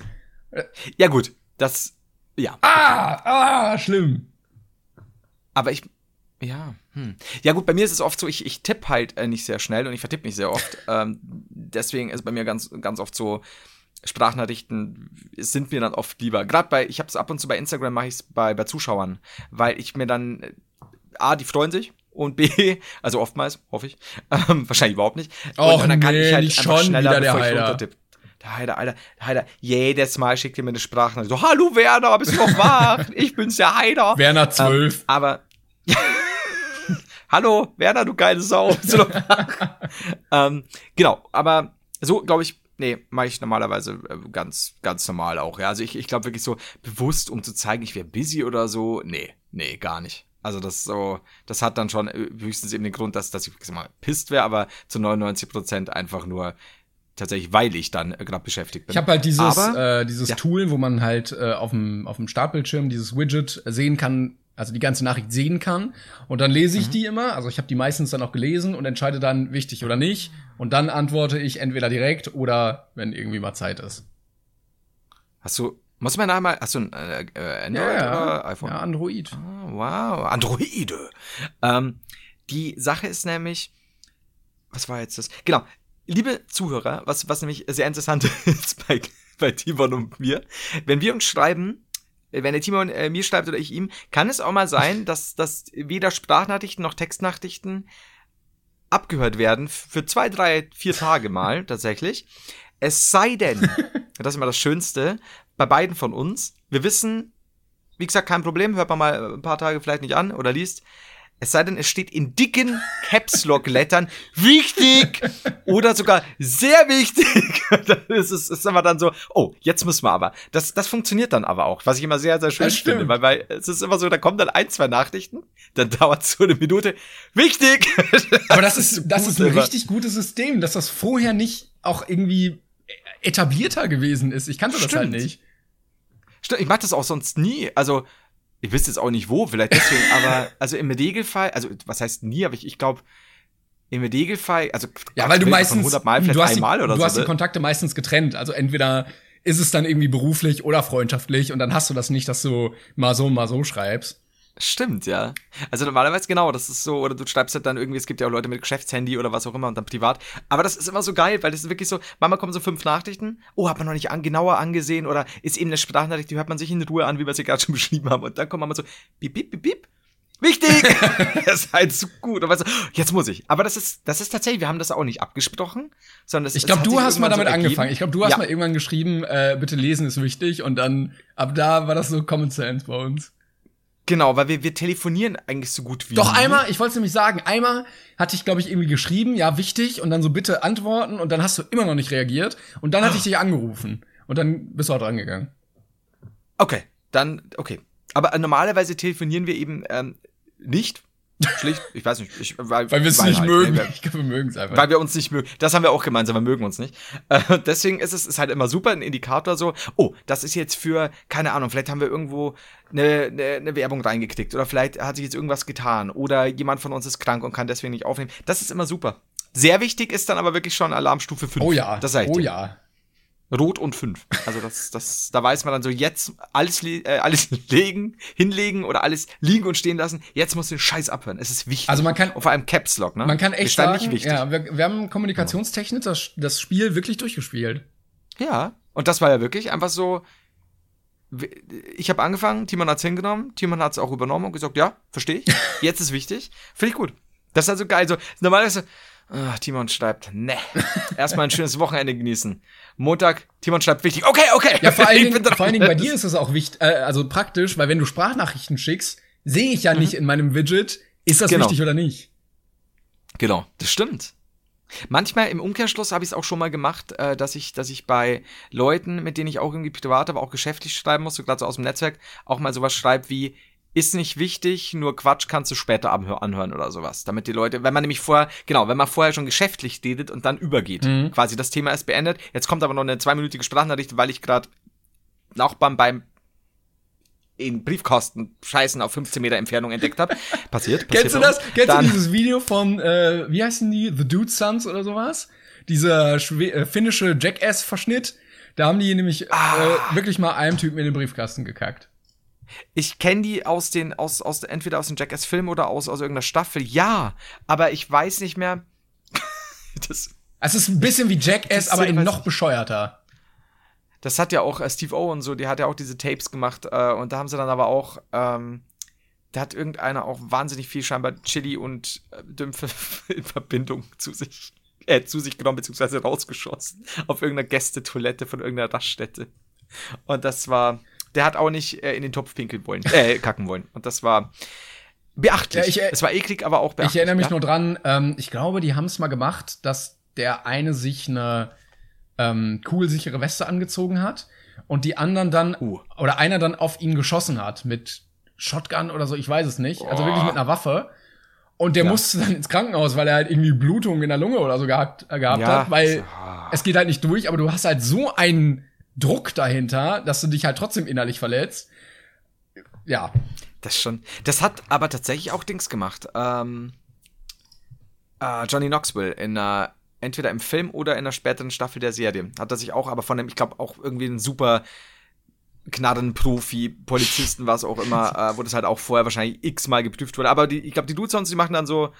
Ja, gut, das, ja. Ah, ah, schlimm. Aber ich, ja, hm. Ja, gut, bei mir ist es oft so, ich, ich tippe halt äh, nicht sehr schnell und ich vertippe mich sehr oft. ähm, deswegen ist bei mir ganz, ganz oft so, Sprachnachrichten sind mir dann oft lieber. Gerade bei, ich habe es ab und zu bei Instagram, mache ich es bei, bei Zuschauern, weil ich mir dann, äh, A, die freuen sich und B, also oftmals, hoffe ich, ähm, wahrscheinlich überhaupt nicht. Och, und dann kann nee, ich halt einfach schon schneller, bevor ich Heider. runtertippe. Der Heider, Alter, der Heider, jedes Mal schickt ihr mir eine Sprachnachricht. So, hallo Werner, bist du noch wach? Ich bin's der Heider. Werner 12. Ähm, aber Hallo, Werner, du geile Sau. Ähm, genau, aber so, glaube ich, nee, mache ich normalerweise äh, ganz, ganz normal auch. Ja, also ich, ich glaube wirklich so bewusst, um zu zeigen, ich wäre busy oder so. Nee, nee, gar nicht. Also das so, das hat dann schon äh, höchstens eben den Grund, dass, dass ich sag mal pisst wäre, aber zu 99 Prozent einfach nur, tatsächlich, weil ich dann äh, gerade beschäftigt bin. Ich habe halt dieses, Aber, äh, dieses ja. Tool, wo man halt äh, auf dem auf dem Startbildschirm dieses Widget sehen kann, also die ganze Nachricht sehen kann. Und dann lese Mhm. ich die immer. Also ich habe die meistens dann auch gelesen und entscheide dann wichtig oder nicht. Und dann antworte ich entweder direkt oder wenn irgendwie mal Zeit ist. Hast du, muss man einmal, hast du ein äh, äh, Android oder iPhone? ja, Android. Ah, Wow, Androide. Ähm, die Sache ist nämlich, was war jetzt das? Genau, liebe Zuhörer, was, was nämlich sehr interessant ist bei, bei Timon und mir, wenn wir uns schreiben, wenn der Timon äh, mir schreibt oder ich ihm, kann es auch mal sein, dass, dass weder Sprachnachrichten noch Textnachrichten abgehört werden für zwei, drei, vier Tage mal tatsächlich. Es sei denn, das ist immer das Schönste, bei beiden von uns, wir wissen, wie gesagt, kein Problem, hört man mal ein paar Tage vielleicht nicht an oder liest. Es sei denn, es steht in dicken Caps Lock Lettern wichtig oder sogar sehr wichtig. dann ist es ist immer dann so, oh, jetzt müssen wir aber. Das, das funktioniert dann aber auch, was ich immer sehr, sehr schön Das stimmt. finde, weil, weil es ist immer so, da kommen dann ein, zwei Nachrichten, dann dauert es so eine Minute. Wichtig! Aber das ist, das ist ein richtig gutes System, dass das vorher nicht auch irgendwie etablierter gewesen ist. Ich kannte das halt Stimmt. nicht. Stimmt, ich mach das auch sonst nie. Also, ich wüsste jetzt auch nicht wo, vielleicht deswegen, aber also im Regelfall, also was heißt nie, aber ich, ich glaube, im Regelfall, also Ja, weil du meistens 100 Mal, vielleicht du hast, die, einmal oder du so. hast die ne? Kontakte meistens getrennt. Also entweder ist es dann irgendwie beruflich oder freundschaftlich und dann hast du das nicht, dass du mal so mal so schreibst. Stimmt, ja. Also normalerweise genau, das ist so, oder du schreibst halt dann irgendwie, es gibt ja auch Leute mit Geschäftshandy oder was auch immer und dann privat. Aber das ist immer so geil, weil das ist wirklich so, manchmal kommen so fünf Nachrichten, oh, hat man noch nicht an, genauer angesehen oder ist eben eine Sprachnachricht, die hört man sich in Ruhe an, wie wir sie gerade schon beschrieben haben. Und dann kommt man mal so, bip, bip, bip, bip. Wichtig! das ist halt so gut. Und weißt du, jetzt muss ich. Aber das ist, das ist tatsächlich, wir haben das auch nicht abgesprochen, sondern das Ich glaube, du hast mal damit so angefangen. Ich glaube, du hast Ja. mal irgendwann geschrieben, äh, bitte lesen ist wichtig und dann ab da war das so Common Sense bei uns. Genau, weil wir, wir telefonieren eigentlich so gut wie Doch nie. einmal, ich wollte es nämlich sagen, einmal hatte ich glaube ich irgendwie geschrieben, ja, wichtig und dann so bitte antworten und dann hast du immer noch nicht reagiert und dann hatte ich dich angerufen und dann bist du auch dran gegangen. Okay, dann, okay. Aber äh, normalerweise telefonieren wir eben ähm, nicht. Schlicht, ich weiß nicht. Ich, weil Weil wir es weil nicht halt, mögen. nee, Ich glaube, wir mögen es einfach. Weil wir uns nicht mögen. Das haben wir auch gemeinsam, wir mögen uns nicht. Äh, deswegen ist es ist halt immer super, ein Indikator so, oh, das ist jetzt für, keine Ahnung, vielleicht haben wir irgendwo eine, eine, eine Werbung reingeklickt oder vielleicht hat sich jetzt irgendwas getan oder jemand von uns ist krank und kann deswegen nicht aufnehmen. Das ist immer super. Sehr wichtig ist dann aber wirklich schon Alarmstufe 5. oh ja, Das sag ich oh dir. ja. Rot und 5. Also das, das, da weiß man dann so, jetzt alles, äh, alles legen, hinlegen oder alles liegen und stehen lassen. Jetzt musst du den Scheiß abhören. Es ist wichtig. Also man kann- und vor allem Caps Lock, ne? Man kann echt standen sagen, nicht wichtig. ja, wir, wir haben kommunikationstechnisch das, das Spiel wirklich durchgespielt. Ja, und das war ja wirklich einfach so. Ich habe angefangen, Timon hat's hingenommen, Timon hat's auch übernommen und gesagt, ja, verstehe ich. Jetzt ist wichtig. Finde ich gut. Das ist also geil. So, normalerweise, ah, Timon schreibt, ne. Erstmal ein schönes Wochenende genießen. Montag, Timon schreibt wichtig. Okay, okay. Ja, vor allen, Dingen, vor allen Dingen bei dir ist es auch wichtig, äh, also praktisch, weil wenn du Sprachnachrichten schickst, sehe ich ja nicht in meinem Widget, ist das Mhm. Genau. wichtig oder nicht. Genau, das stimmt. Manchmal im Umkehrschluss habe ich es auch schon mal gemacht, äh, dass ich, dass ich bei Leuten, mit denen ich auch irgendwie privat, aber auch geschäftlich schreiben muss, so gerade so aus dem Netzwerk, auch mal sowas schreibe wie ist nicht wichtig, nur Quatsch kannst du später anhö- anhören oder sowas. Damit die Leute, wenn man nämlich vorher, genau, wenn man vorher schon geschäftlich redet und dann übergeht, Mhm. quasi das Thema ist beendet. Jetzt kommt aber noch eine zweiminütige Sprachnachricht, weil ich gerade Nachbarn beim in Briefkasten Scheißen auf 15 Meter Entfernung entdeckt habe. Passiert, passiert. Kennst du das? Kennst Dann- du dieses Video von, äh, wie heißen die? The Dude Sons oder sowas? Dieser schwe äh, finnische Jackass-Verschnitt. Da haben die nämlich Ah. äh, wirklich mal einem Typen in den Briefkasten gekackt. Ich kenne die aus den, aus, aus, entweder aus dem Jackass-Film oder aus, aus irgendeiner Staffel. Ja, aber ich weiß nicht mehr. das, Es ist ein bisschen wie Jackass, aber weiß noch bescheuerter. das hat ja auch äh, Steve O und so, die hat ja auch diese Tapes gemacht. Äh, und da haben sie dann aber auch, ähm, da hat irgendeiner auch wahnsinnig viel scheinbar Chili und äh, Dümpfe in Verbindung zu sich, äh, zu sich genommen, beziehungsweise rausgeschossen. Auf irgendeiner Gästetoilette von irgendeiner Raststätte. Und das war, der hat auch nicht äh, in den Topf pinkeln wollen, äh, kacken wollen. Und das war beachtlich. Ja, ich, äh, es war eklig, aber auch beachtlich. Ich erinnere mich ja? nur dran, ähm, ich glaube, die haben es mal gemacht, dass der eine sich eine ähm, kugelsichere Weste angezogen hat und die anderen dann, Uh. oder einer dann auf ihn geschossen hat mit Shotgun oder so, ich weiß es nicht. Also Boah. wirklich mit einer Waffe. Und der Ja. musste dann ins Krankenhaus, weil er halt irgendwie Blutungen in der Lunge oder so gehabt, äh, gehabt Ja. hat, weil Ah. es geht halt nicht durch, aber du hast halt so einen Druck dahinter, dass du dich halt trotzdem innerlich verletzt. Ja, Das schon. Das hat aber tatsächlich auch Dings gemacht. Ähm, äh, Johnny Knoxville in einer, entweder im Film oder in einer späteren Staffel der Serie. Hat er sich auch, aber von dem, ich glaube, auch irgendwie ein super Knarrenprofi, Polizisten, was auch immer, äh, wo das halt auch vorher wahrscheinlich x-mal geprüft wurde. Aber die, ich glaube, die Dudes sonst, die machen dann so,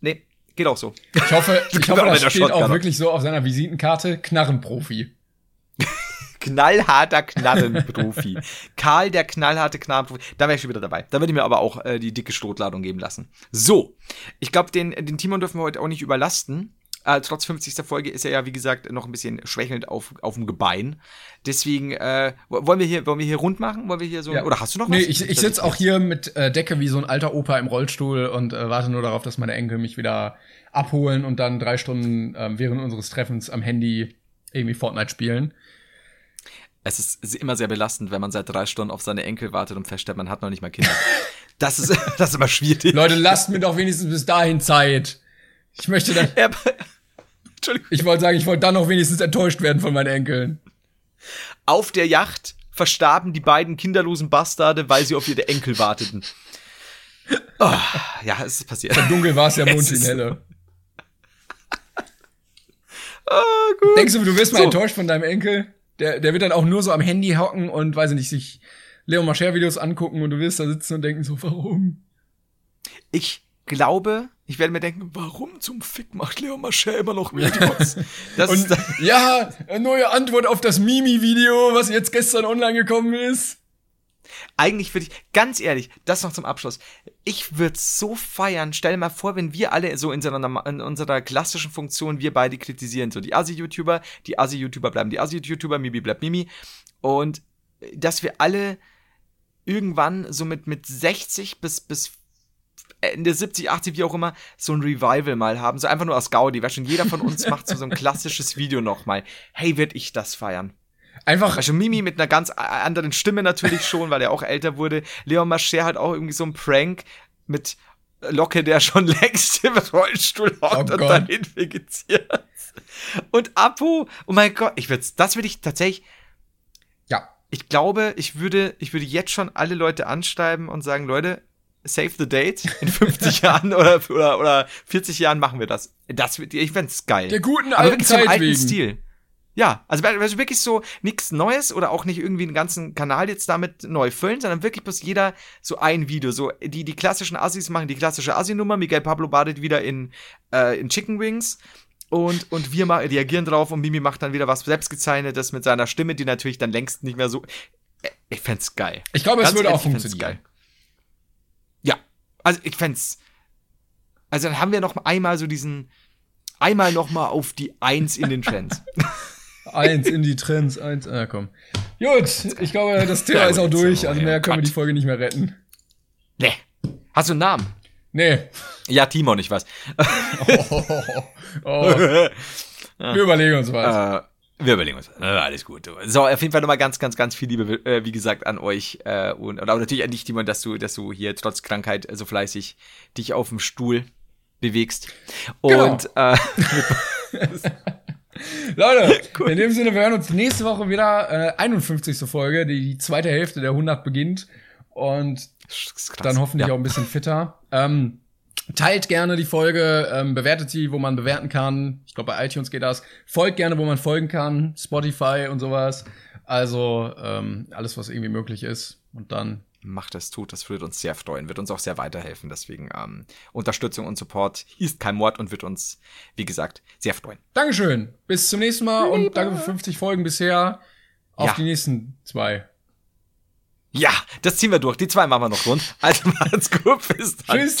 nee, geht auch so. ich hoffe, ich Genau, hoffe, mit das steht auch wirklich so auf seiner Visitenkarte, Knarrenprofi. Knallharter Knarrenprofi. Karl, der knallharte Knarrenprofi. Da wäre ich schon wieder dabei. Da würde ich mir aber auch äh, die dicke Schrotladung geben lassen. So, ich glaube, den, den Timon dürfen wir heute auch nicht überlasten. Äh, trotz 50. Folge ist er ja, wie gesagt, noch ein bisschen schwächelnd auf, auf dem Gebein. Deswegen, äh, wollen wir hier, wollen wir hier rund machen? Wollen wir hier so, Ja. oder hast du noch was? Nee, ich, ich sitze auch hier mit äh, Decke wie so ein alter Opa im Rollstuhl und äh, warte nur darauf, dass meine Enkel mich wieder abholen und dann drei Stunden ähm, während unseres Treffens am Handy irgendwie Fortnite spielen. Es ist immer sehr belastend, wenn man seit drei Stunden auf seine Enkel wartet und feststellt, man hat noch nicht mal Kinder. Das ist, das ist immer schwierig. Leute, lasst mir doch wenigstens bis dahin Zeit. Ich möchte dann, Ja, Entschuldigung. ich wollte sagen, ich wollte dann noch wenigstens enttäuscht werden von meinen Enkeln. Auf der Yacht verstarben die beiden kinderlosen Bastarde, weil sie auf ihre Enkel warteten. Oh, ja, es ist passiert. Dunkel war es ja Mond in helle. Oh, gut. Denkst du, du wirst mal So. enttäuscht von deinem Enkel? Der, der wird dann auch nur so am Handy hocken und, weiß ich nicht, sich Leon Mascher Videos angucken und du wirst da sitzen und denken so, warum? Ich glaube, ich werde mir denken, warum zum Fick macht Leo Mascher immer noch Videos? Das Und ist, ja, eine neue Antwort auf das Mimi-Video, was jetzt gestern online gekommen ist. Eigentlich würde ich, ganz ehrlich, das noch zum Abschluss. Ich würde so feiern. Stell dir mal vor, wenn wir alle so in, unserer norma- in unserer klassischen Funktion, wir beide kritisieren, so die Asi-YouTuber, die Asi-YouTuber bleiben die Asi-YouTuber, Mimi bleibt Mimi. Und äh, dass wir alle irgendwann so mit, mit 60 bis, bis Ende 70, 80, wie auch immer, so ein Revival mal haben. So einfach nur aus Gaudi. Weil schon jeder von uns macht so, so ein klassisches Video nochmal. Hey, werd ich das feiern. Einfach, Also Mimi mit einer ganz anderen Stimme natürlich schon, weil er auch älter wurde. Leon Mascher hat auch irgendwie so ein Prank mit Locke, der schon längst im Rollstuhl hockt Oh und dahin vegetiert. Und Apo, oh mein Gott, ich würd's, das würde ich tatsächlich, ja, ich glaube, ich würde, ich würde jetzt schon alle Leute anschreiben und sagen, Leute, save the date. In 50 Jahren oder, oder, oder 40 Jahren machen wir das. Das wird, ich fänd's geil. Der guten Aber alten wirklich zum Zeit alten wegen. Stil. Ja, also, also wirklich so nichts Neues oder auch nicht irgendwie einen ganzen Kanal jetzt damit neu füllen, sondern wirklich bloß jeder so ein Video. So die, die klassischen Assis machen die klassische Assi-Nummer. Miguel Pablo badet wieder in, äh, in Chicken Wings. Und, und wir mal reagieren drauf und Mimi macht dann wieder was selbstgezeichnetes mit seiner Stimme, die natürlich dann längst nicht mehr so. Äh, Ich fänd's geil. ich glaube, es würde auch ehrlich, funktionieren. Ja, also ich fänd's. Also dann haben wir noch einmal so diesen, einmal noch mal auf die Eins in den Trends. Eins in die Trends, eins, ah, komm. Gut, ich glaube, das Thema ist auch durch, so, also mehr können wir die Folge nicht mehr retten. nee. Hast du einen Namen? Nee. Ja, Timon, ich weiß. Oh, wir überlegen uns was. Äh, wir überlegen uns. Äh, alles gut. So, auf jeden Fall nochmal ganz, ganz, ganz viel Liebe, äh, wie gesagt, an euch. Äh, und, und auch natürlich an dich, Timon, dass du, dass du hier trotz Krankheit so fleißig dich auf dem Stuhl bewegst. Genau. Und äh, Leute, in dem Sinne, wir hören uns nächste Woche wieder. Äh, 51. Folge, die, die zweite Hälfte der 100 beginnt. Und dann hoffentlich ja. auch ein bisschen fitter. Ähm, teilt gerne die Folge, ähm, bewertet sie, wo man bewerten kann. Ich glaube, bei iTunes geht das. Folgt gerne, wo man folgen kann. Spotify und sowas. Also ähm, alles, was irgendwie möglich ist. Und dann Macht es, tut, das würde uns sehr freuen, wird uns auch sehr weiterhelfen. Deswegen ähm, Unterstützung und Support ist kein Mord und wird uns, wie gesagt, sehr freuen. Dankeschön. Bis zum nächsten Mal und danke für 50 Folgen bisher. Auf Ja. die nächsten zwei. Ja, das ziehen wir durch. Die zwei machen wir noch rund. Also macht's gut. Bis dann. Tschüss.